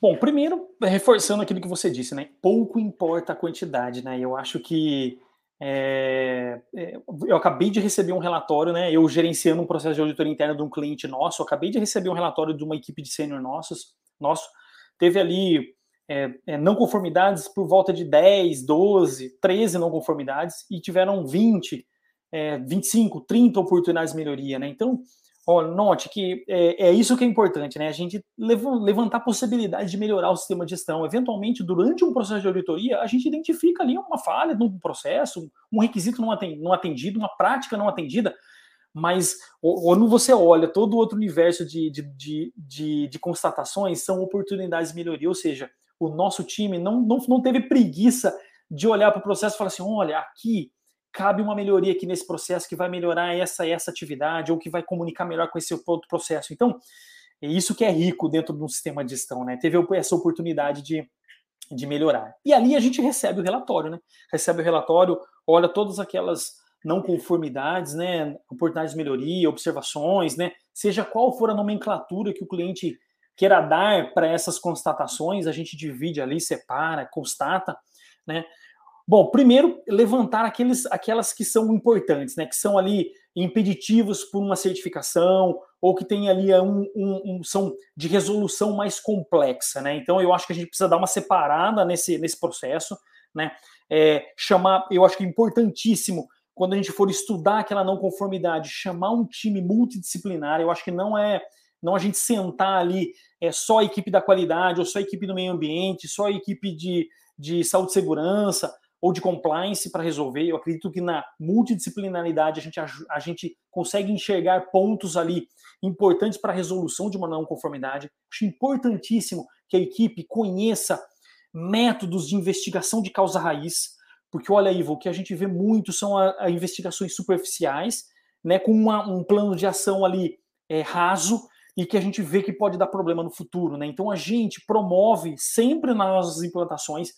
Speaker 2: Bom, primeiro, reforçando aquilo que você disse, né? Pouco importa a quantidade, né? Eu acho que é, é, eu acabei de receber um relatório, né? Eu gerenciando um processo de auditoria interna de um cliente nosso, acabei de receber um relatório de uma equipe de sênior nossos, nosso. Teve ali é, é, não conformidades por volta de 10, 12, 13 não conformidades e tiveram 20, é, 25, 30 oportunidades de melhoria, né? Então, note que é, é, isso que é importante, né? A gente levantar possibilidade de melhorar o sistema de gestão. Eventualmente, durante um processo de auditoria, a gente identifica ali uma falha no processo, um requisito não atendido, uma prática não atendida, mas quando você olha todo o outro universo de, de, de, de, de constatações, são oportunidades de melhoria, ou seja, o nosso time não, não, não teve preguiça de olhar para o processo e falar assim: olha, aqui cabe uma melhoria aqui nesse processo que vai melhorar essa essa atividade ou que vai comunicar melhor com esse outro processo. Então, é isso que é rico dentro de um sistema de gestão, né? Teve essa oportunidade de, de melhorar. E ali a gente recebe o relatório, né? Recebe o relatório, olha todas aquelas não conformidades, né? Oportunidades de melhoria, observações, né? Seja qual for a nomenclatura que o cliente queira dar para essas constatações, a gente divide ali, separa, constata, né? Bom, primeiro, levantar aqueles, aquelas que são importantes, né? Que são ali impeditivos por uma certificação ou que tem ali um, um, um, são de resolução mais complexa, né? Então, eu acho que a gente precisa dar uma separada nesse, nesse processo, né? É, chamar, eu acho que é importantíssimo quando a gente for estudar aquela não conformidade, chamar um time multidisciplinar. Eu acho que não é não a gente sentar ali é só a equipe da qualidade, ou só a equipe do meio ambiente, só a equipe de, de saúde e segurança ou de compliance para resolver. Eu acredito que na multidisciplinaridade a gente, a gente consegue enxergar pontos ali importantes para a resolução de uma não conformidade. Acho importantíssimo que a equipe conheça métodos de investigação de causa raiz, porque olha, Ivo, o que a gente vê muito são a, a investigações superficiais, né, com uma, um plano de ação ali é, raso e que a gente vê que pode dar problema no futuro, né? Então a gente promove sempre nas nossas implantações,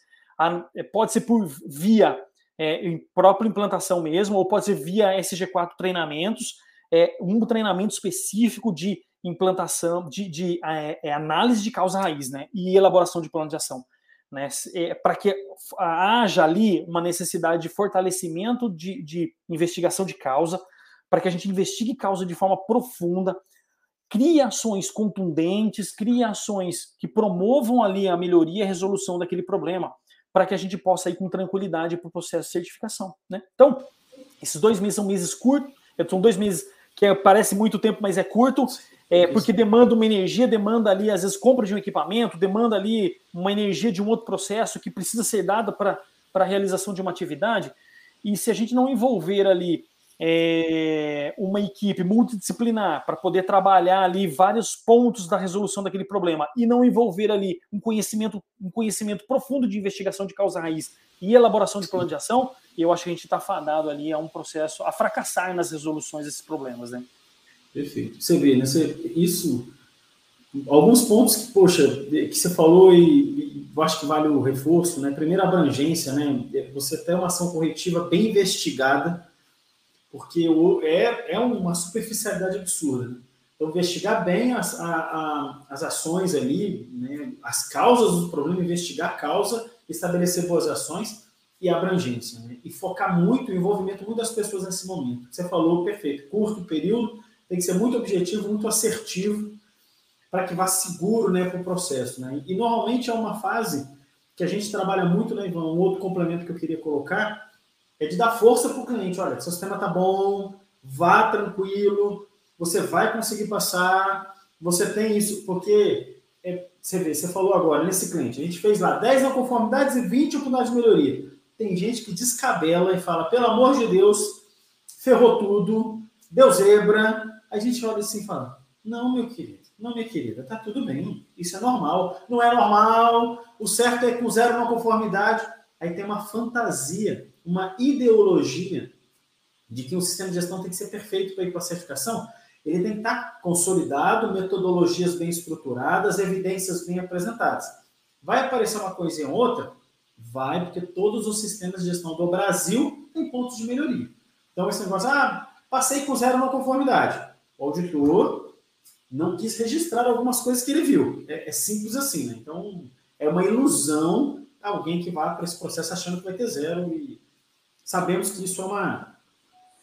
Speaker 2: pode ser por via é, própria implantação mesmo, ou pode ser via SG4 treinamentos, é, um treinamento específico de implantação, de, de é, é, análise de causa raiz, né? E elaboração de plano de ação. Né, é, para que haja ali uma necessidade de fortalecimento de, de investigação de causa, para que a gente investigue causa de forma profunda, crie ações contundentes, crie ações que promovam ali a melhoria e a resolução daquele problema, para que a gente possa ir com tranquilidade para o processo de certificação. Né? Então, esses dois meses são meses curtos, são dois meses que parece muito tempo, mas é curto, é, porque demanda uma energia, demanda ali, às vezes, compra de um equipamento, demanda ali uma energia de um outro processo que precisa ser dada para a realização de uma atividade. E se a gente não envolver ali é, uma equipe multidisciplinar para poder trabalhar ali vários pontos da resolução daquele problema e não envolver ali um conhecimento, um conhecimento profundo de investigação de causa raiz e elaboração de plano de ação, eu acho que a gente está fadado ali a um processo a fracassar nas resoluções desses problemas, né?
Speaker 1: Perfeito. Você vê, né? Você, isso. Alguns pontos que, poxa, que você falou e, e eu acho que vale o reforço, né? Primeiro, a abrangência, né? Você ter uma ação corretiva bem investigada, porque é, é uma superficialidade absurda. Então, investigar bem as, a, a, as ações ali, né? as causas do problema, investigar a causa, estabelecer boas ações e abrangência. Né? E focar muito o envolvimento muito das pessoas nesse momento. Você falou, perfeito, curto período, tem que ser muito objetivo, muito assertivo, para que vá seguro né, para o processo. Né? E normalmente é uma fase que a gente trabalha muito, né, Ivan? Um outro complemento que eu queria colocar é de dar força para o cliente. Olha, seu sistema está bom, vá tranquilo, você vai conseguir passar, você tem isso, porque é, você vê, você falou agora nesse cliente, a gente fez lá 10 não conformidades e 20 oportunidades de melhoria. Tem gente que descabela e fala, pelo amor de Deus, ferrou tudo, deu zebra, a gente olha assim e fala: não, meu querido, não, minha querida, tá tudo bem, isso é normal. Não é normal, o certo é com zero uma conformidade. Aí tem uma fantasia, uma ideologia de que o sistema de gestão tem que ser perfeito para ir para a certificação. Ele tem que estar consolidado, metodologias bem estruturadas, evidências bem apresentadas. Vai aparecer uma coisinha ou outra? Vai, porque todos os sistemas de gestão do Brasil têm pontos de melhoria. Então, esse negócio, ah, passei com zero uma conformidade o auditor não quis registrar algumas coisas que ele viu. É, é simples assim, né? Então, é uma ilusão alguém que vá para esse processo achando que vai ter zero e sabemos que isso é uma,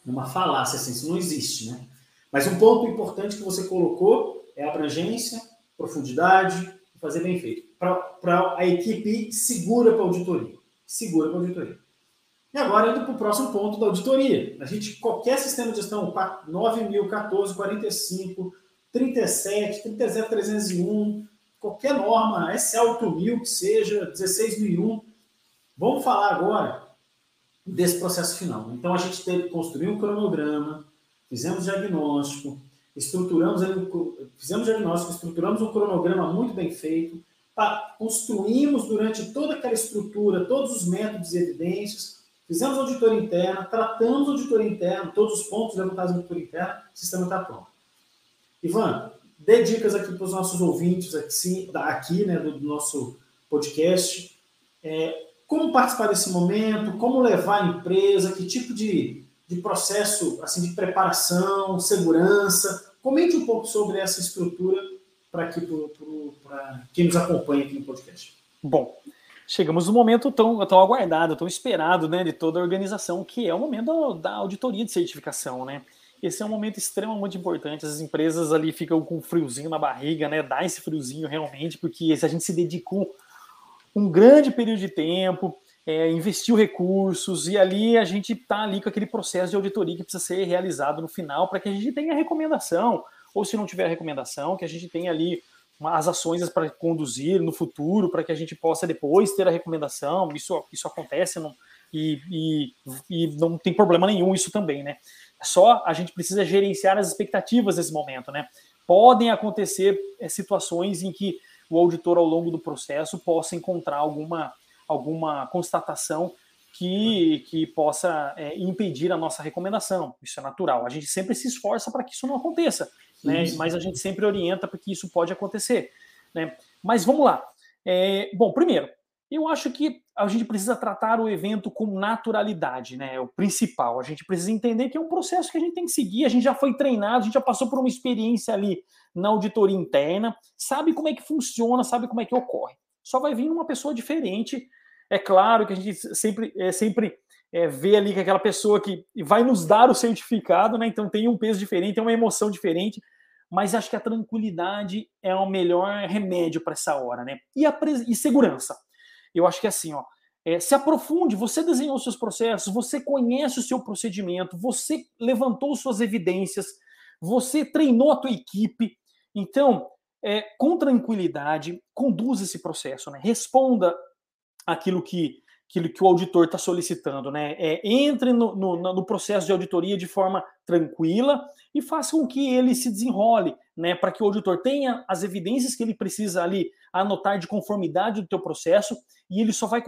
Speaker 1: uma falácia, assim, isso não existe, né? Mas um ponto importante que você colocou é a abrangência, profundidade, fazer bem feito. Para a equipe segura para a auditoria. Segura para a auditoria. E agora indo para o próximo ponto da auditoria. A gente, qualquer sistema de gestão, 9.014, 45, 37, 30301, qualquer norma, SA8000 que seja, 16001, vamos falar agora desse processo final. Então a gente teve que construir um cronograma, fizemos diagnóstico, estruturamos, fizemos diagnóstico, estruturamos um cronograma muito bem feito, construímos durante toda aquela estrutura todos os métodos e evidências, Fizemos auditoria interna, tratamos auditoria interna, todos os pontos levantados na auditoria interna, o sistema está pronto. Ivan, dê dicas aqui para os nossos ouvintes aqui, aqui né, do, do nosso podcast. É, como participar desse momento, como levar a empresa, que tipo de, de processo assim, de preparação, segurança. Comente um pouco sobre essa estrutura para quem nos acompanha aqui no podcast.
Speaker 2: Bom, chegamos no momento tão, tão aguardado, tão esperado, né, de toda a organização, que é o momento da auditoria de certificação, né? Esse é um momento extremamente importante. As empresas ali ficam com um friozinho na barriga, né? Dá esse friozinho realmente, porque se a gente se dedicou um grande período de tempo, é, investiu recursos e ali a gente está ali com aquele processo de auditoria que precisa ser realizado no final para que a gente tenha recomendação, ou se não tiver recomendação, que a gente tenha ali as ações para conduzir no futuro, para que a gente possa depois ter a recomendação. Isso, isso acontece não, e, e, e não tem problema nenhum isso também, né? Só a gente precisa gerenciar as expectativas nesse momento, né? Podem acontecer é, situações em que o auditor, ao longo do processo, possa encontrar alguma, alguma constatação que, que possa é, impedir a nossa recomendação. Isso é natural. A gente sempre se esforça para que isso não aconteça, né? mas a gente sempre orienta para que isso pode acontecer. Né? Mas vamos lá. É, bom, primeiro, eu acho que a gente precisa tratar o evento com naturalidade, né? É o principal. A gente precisa entender que é um processo que a gente tem que seguir. A gente já foi treinado, a gente já passou por uma experiência ali na auditoria interna, sabe como é que funciona, sabe como é que ocorre. Só vai vir uma pessoa diferente é claro que a gente sempre, é, sempre é, vê ali que aquela pessoa que vai nos dar o certificado, né? Então tem um peso diferente, tem uma emoção diferente, mas acho que a tranquilidade é o melhor remédio para essa hora, né? E, a e segurança. Eu acho que é assim, ó. É, se aprofunde, você desenhou seus processos, você conhece o seu procedimento, você levantou suas evidências, você treinou a tua equipe. Então, é, com tranquilidade, conduza esse processo, né? Responda aquilo que, aquilo que o auditor está solicitando, né? É, entre no, no, no, processo de auditoria de forma tranquila e faça com que ele se desenrole, né? Para que o auditor tenha as evidências que ele precisa ali anotar de conformidade do teu processo e ele só vai,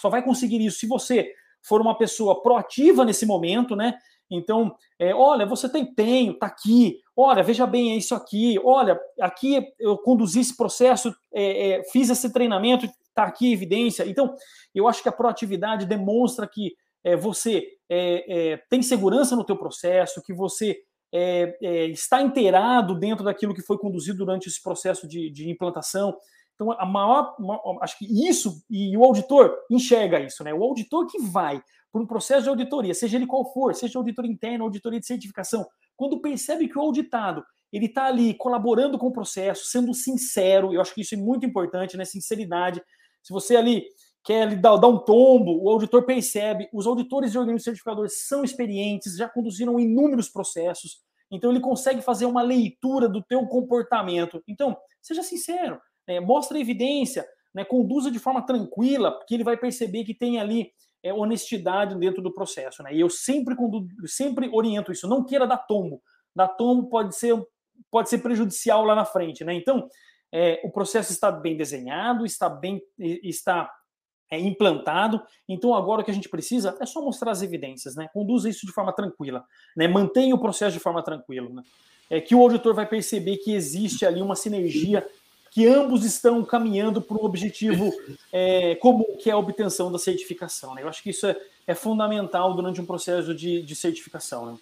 Speaker 2: só vai conseguir isso se você for uma pessoa proativa nesse momento, né? Então, é, olha, você tem empenho, tá aqui. Olha, veja bem, é isso aqui. Olha, aqui eu conduzi esse processo, é, é, fiz esse treinamento, está aqui evidência. Então, eu acho que a proatividade demonstra que é, você é, é, tem segurança no teu processo, que você é, é, está inteirado dentro daquilo que foi conduzido durante esse processo de, de implantação. Então, a maior, maior, acho que isso, e o auditor enxerga isso, né? O auditor que vai por um processo de auditoria, seja ele qual for, seja auditoria interna, auditoria de certificação, quando percebe que o auditado ele está ali colaborando com o processo, sendo sincero, eu acho que isso é muito importante, né? Sinceridade, se você ali quer dar, dar um tombo, o auditor percebe. Os auditores e organismos certificadores são experientes, já conduziram inúmeros processos, então ele consegue fazer uma leitura do teu comportamento. Então, seja sincero, né? mostre evidência, né? conduza de forma tranquila, porque ele vai perceber que tem ali é, honestidade dentro do processo. Né? E eu sempre, sempre oriento isso, não queira dar tombo. Dar tombo pode ser, pode ser prejudicial lá na frente. Né? Então, é, o processo está bem desenhado, está bem está é, implantado. Então agora o que a gente precisa é só mostrar as evidências, né? Conduza isso de forma tranquila, né? Mantenha o processo de forma tranquila, né? É que o auditor vai perceber que existe ali uma sinergia que ambos estão caminhando para um objetivo é, comum, que é a obtenção da certificação. Né? Eu acho que isso é, é fundamental durante um processo de, de certificação. Né?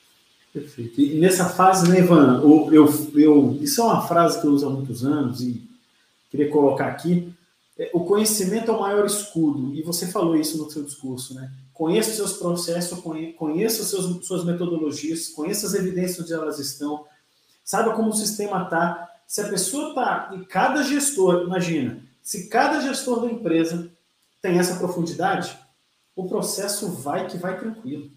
Speaker 1: Perfeito. E nessa fase, né, Ivan, eu, eu, eu, isso é uma frase que eu uso há muitos anos e queria colocar aqui. É, o conhecimento é o maior escudo, e você falou isso no seu discurso, né? Conheça os seus processos, conheça seus, suas metodologias, conheça as evidências onde elas estão, saiba como o sistema está. Se a pessoa está, e cada gestor, imagina, se cada gestor da empresa tem essa profundidade, o processo vai que vai tranquilo.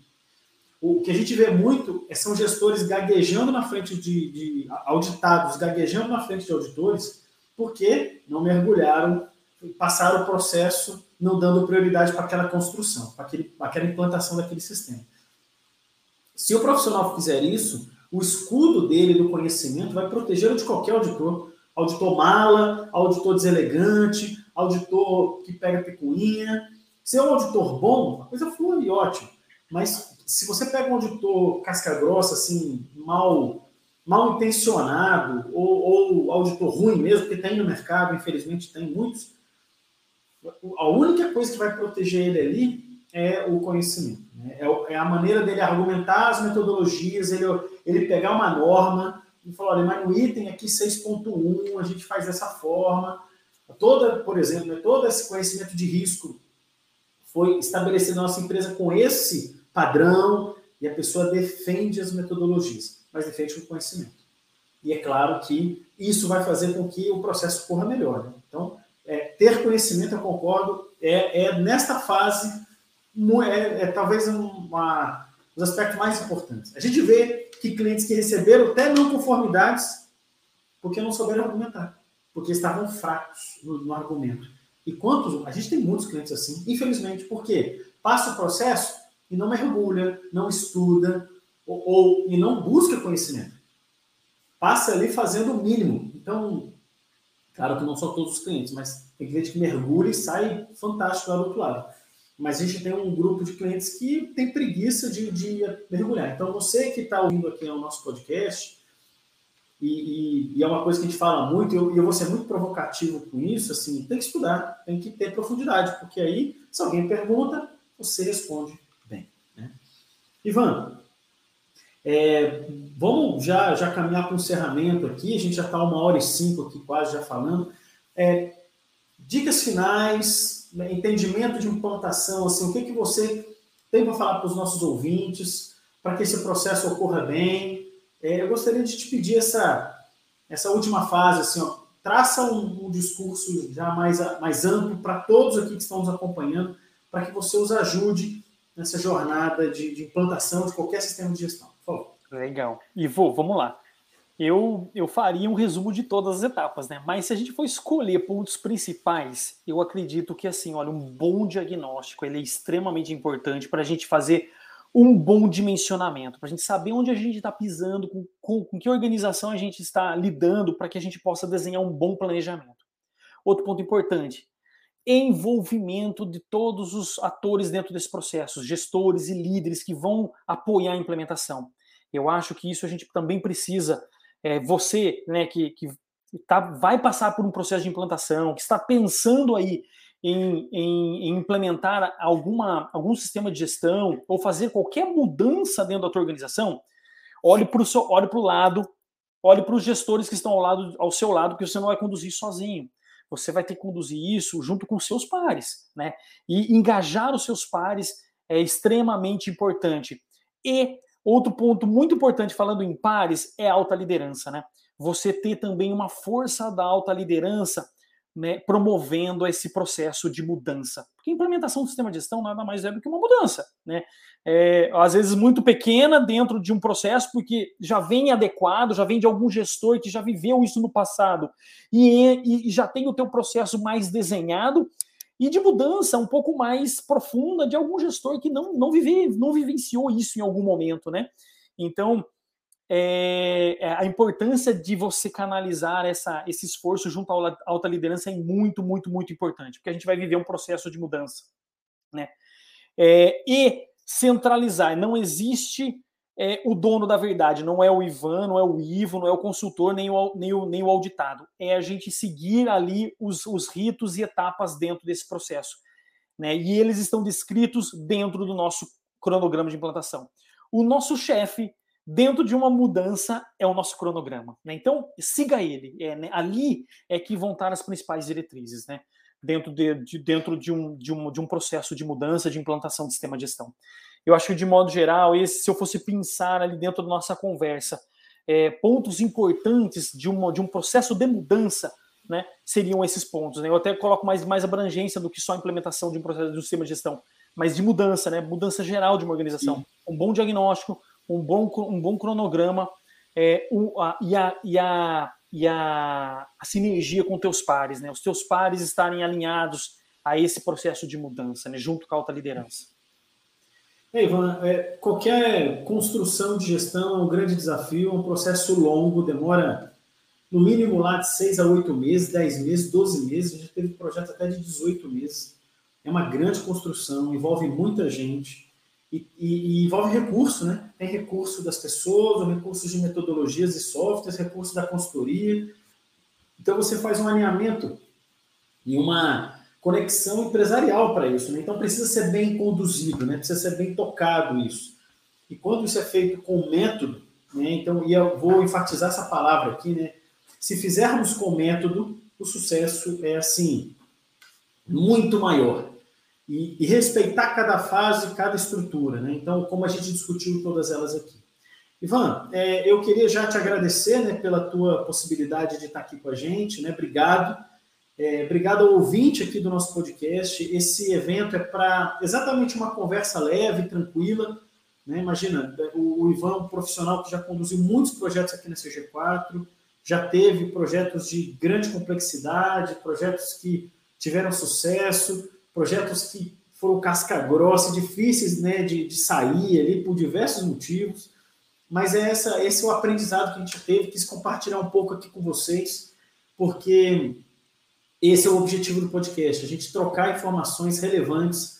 Speaker 1: O que a gente vê muito é, são gestores gaguejando na frente de, de auditados, gaguejando na frente de auditores, porque não mergulharam, passaram o processo não dando prioridade para aquela construção, para, aquele, para aquela implantação daquele sistema. Se o profissional fizer isso, o escudo dele do conhecimento vai protegê-lo de qualquer auditor. Auditor mala, auditor deselegante, auditor que pega picuinha. Se é um auditor bom, a coisa flui, ótimo. Mas se você pega um auditor casca grossa, assim, mal, mal intencionado, ou, ou auditor ruim mesmo, que tem no mercado, infelizmente tem muitos, a única coisa que vai proteger ele ali é o conhecimento. Né? É, é, a maneira dele argumentar as metodologias, ele, ele pegar uma norma e falar, olha, mas no item aqui 6.1 a gente faz dessa forma. Toda, por exemplo, né, todo esse conhecimento de risco foi estabelecido na nossa empresa com esse padrão e a pessoa defende as metodologias, mas defende o conhecimento. E é claro que isso vai fazer com que o processo corra melhor. Né? Então, é, ter conhecimento, eu concordo, é, é nesta fase, é, é talvez uma, um dos aspectos mais importantes. A gente vê que clientes que receberam até não conformidades porque não souberam argumentar porque estavam fracos no, no argumento. E quantos? A gente tem muitos clientes assim, infelizmente, porque passa o processo e não mergulha, não estuda ou, ou e não busca conhecimento. Passa ali fazendo o mínimo. Então, claro que não são todos os clientes, mas tem cliente que mergulha e sai fantástico lá do outro lado. Mas a gente tem um grupo de clientes que tem preguiça de, de mergulhar. Então, você que está ouvindo aqui no nosso podcast, e, e, e, é uma coisa que a gente fala muito, e eu, eu vou ser muito provocativo com isso, assim, tem que estudar, tem que ter profundidade, porque aí, se alguém pergunta, você responde bem. Né? Ivan, é, vamos já, já caminhar para o encerramento aqui, a gente já está uma hora e cinco aqui quase já falando. É, dicas finais, entendimento de implantação, assim, o que, que você tem para falar para os nossos ouvintes, para que esse processo ocorra bem, é, eu gostaria de te pedir essa, essa última fase, assim, ó, traça um, um discurso já mais, mais amplo para todos aqui que estão nos acompanhando, para que você os ajude nessa jornada de, de, implantação de qualquer sistema de gestão.
Speaker 2: Legal. Ivo, vamos lá. Eu, eu faria um resumo de todas as etapas, né? Mas se a gente for escolher pontos principais, eu acredito que assim, olha, um bom diagnóstico ele é extremamente importante para a gente fazer um bom dimensionamento, para a gente saber onde a gente está pisando, com, com, com, que organização a gente está lidando, para que a gente possa desenhar um bom planejamento. Outro ponto importante: envolvimento de todos os atores dentro desse processo, gestores e líderes que vão apoiar a implementação. Eu acho que isso a gente também precisa. É, você, né, que, que tá, vai passar por um processo de implantação, que está pensando aí em, em, em, implementar alguma, algum sistema de gestão ou fazer qualquer mudança dentro da tua organização, olhe para o olhe o lado, olhe para os gestores que estão ao, lado, ao seu lado, porque você não vai conduzir sozinho. Você vai ter que conduzir isso junto com seus pares, né? E engajar os seus pares é extremamente importante. E outro ponto muito importante falando em pares é a alta liderança, né? Você ter também uma força da alta liderança né, promovendo esse processo de mudança. Porque a implementação do sistema de gestão nada mais é do que uma mudança. Né? É, às vezes muito pequena dentro de um processo, porque já vem adequado, já vem de algum gestor que já viveu isso no passado e, e já tem o teu processo mais desenhado, e de mudança um pouco mais profunda de algum gestor que não, não, vive, não vivenciou isso em algum momento. Né? Então, é, é, a importância de você canalizar essa, esse esforço junto à alta liderança é muito, muito, muito importante, porque a gente vai viver um processo de mudança. Né? É, e centralizar, não existe é, o dono da verdade, não é o Ivan, não é o Ivo, não é o consultor, nem o, nem o, nem o auditado. É a gente seguir ali os, os ritos e etapas dentro desse processo. Né? E eles estão descritos dentro do nosso cronograma de implantação. O nosso chefe dentro de uma mudança é o nosso cronograma. Né? Então, siga ele. É, né? Ali é que vão estar as principais diretrizes, né? dentro, de, de, dentro de, um, de, um, de um processo de mudança, de implantação de sistema de gestão. Eu acho que, de modo geral, esse, se eu fosse pensar ali dentro da nossa conversa, é, pontos importantes de, uma, de um processo de mudança, né, seriam esses pontos. Né? Eu até coloco mais, mais abrangência do que só a implementação de um processo de um sistema de gestão, mas de mudança, né, mudança geral de uma organização. Sim. Um bom diagnóstico, um bom, um bom cronograma é, a, e, a, e, a, e a, a sinergia com teus pares, né? Os teus pares estarem alinhados a esse processo de mudança, né? junto com a alta liderança.
Speaker 1: É, Ivan, é, qualquer construção de gestão é um grande desafio, é um processo longo, demora no mínimo lá de seis a oito meses, dez meses, doze meses, a gente teve projeto até de 18 meses. É uma grande construção, envolve muita gente. E, e, e, envolve recurso, né? Tem recurso das pessoas, recursos de metodologias e softwares, recurso da consultoria. Então você faz um alinhamento e uma conexão empresarial para isso, né? Então precisa ser bem conduzido, né? Precisa ser bem tocado isso. E quando isso é feito com método, né? Então, e eu vou enfatizar essa palavra aqui, né? Se fizermos com método, o sucesso é assim muito maior e, e, respeitar cada fase, cada estrutura. Né? Então, como a gente discutiu todas elas aqui. Ivan, é, eu queria já te agradecer né, pela tua possibilidade de estar aqui com a gente. Né? Obrigado. É, obrigado ao ouvinte aqui do nosso podcast. Esse evento é para exatamente uma conversa leve, tranquila. Né? Imagina, o, o Ivan é um profissional que já conduziu muitos projetos aqui na CG4, já teve projetos de grande complexidade, projetos que tiveram sucesso, projetos que foram casca grossa, difíceis né, de, de sair ali por diversos motivos. Mas é essa, esse é o aprendizado que a gente teve, quis compartilhar um pouco aqui com vocês, porque esse é o objetivo do podcast, a gente trocar informações relevantes,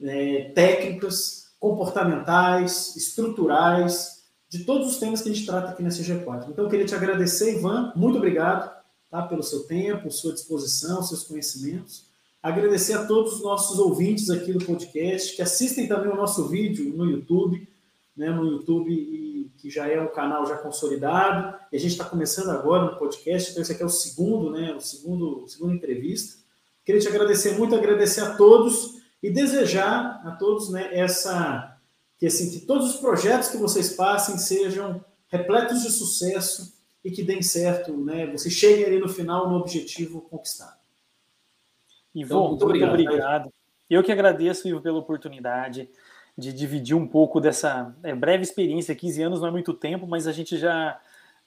Speaker 1: é, técnicas, comportamentais, estruturais, de todos os temas que a gente trata aqui na CG4. Então, eu queria te agradecer, Ivan, muito obrigado tá, pelo seu tempo, sua disposição, seus conhecimentos. Agradecer a todos os nossos ouvintes aqui do podcast, que assistem também o nosso vídeo no YouTube, né, no YouTube, que já é um canal já consolidado, e a gente está começando agora no podcast, então esse aqui é o segundo, né, o segundo, segunda entrevista. Queria te agradecer muito, agradecer a todos e desejar a todos né, essa que assim que todos os projetos que vocês passem sejam repletos de sucesso e que deem certo, né? Você chegue ali no final no objetivo conquistado.
Speaker 2: Ivo, então, muito obrigado. Muito obrigado. Eu que agradeço, Ivo, pela oportunidade de dividir um pouco dessa é, breve experiência. 15 anos não é muito tempo, mas a gente já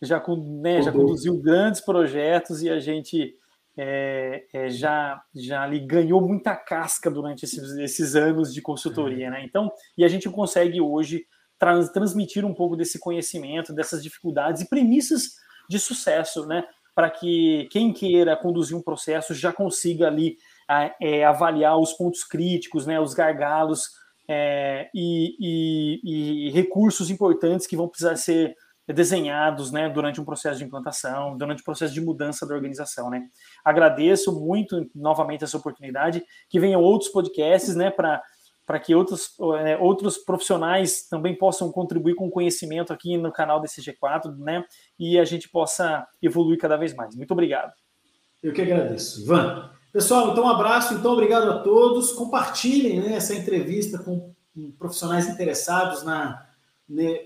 Speaker 2: já, né, já conduziu grandes projetos e a gente é, é, já, já ali ganhou muita casca durante esses, esses anos de consultoria, né? Então, e a gente consegue hoje trans, transmitir um pouco desse conhecimento, dessas dificuldades e premissas de sucesso, né? Para que quem queira conduzir um processo já consiga ali é, avaliar os pontos críticos, né? Os gargalos é, e, e, e recursos importantes que vão precisar ser desenhados né, durante um processo de implantação, durante o processo de mudança da organização. Né. Agradeço muito novamente essa oportunidade, que venham outros podcasts né, para que outros, é, outros profissionais também possam contribuir com conhecimento aqui no canal desse G4, né? E a gente possa evoluir cada vez mais. Muito obrigado.
Speaker 1: Eu que agradeço. Ivan. Pessoal, então um abraço, então obrigado a todos. Compartilhem né, essa entrevista com profissionais interessados na, né,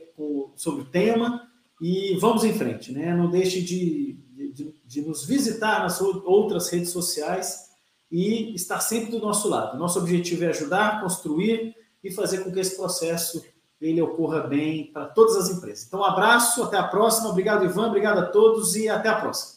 Speaker 1: sobre o tema e vamos em frente, né? Não deixe de, de, de, nos visitar nas outras redes sociais e estar sempre do nosso lado. Nosso objetivo é ajudar, construir e fazer com que esse processo ele ocorra bem para todas as empresas. Então, um abraço, até a próxima. Obrigado, Ivan, obrigado a todos e até a próxima.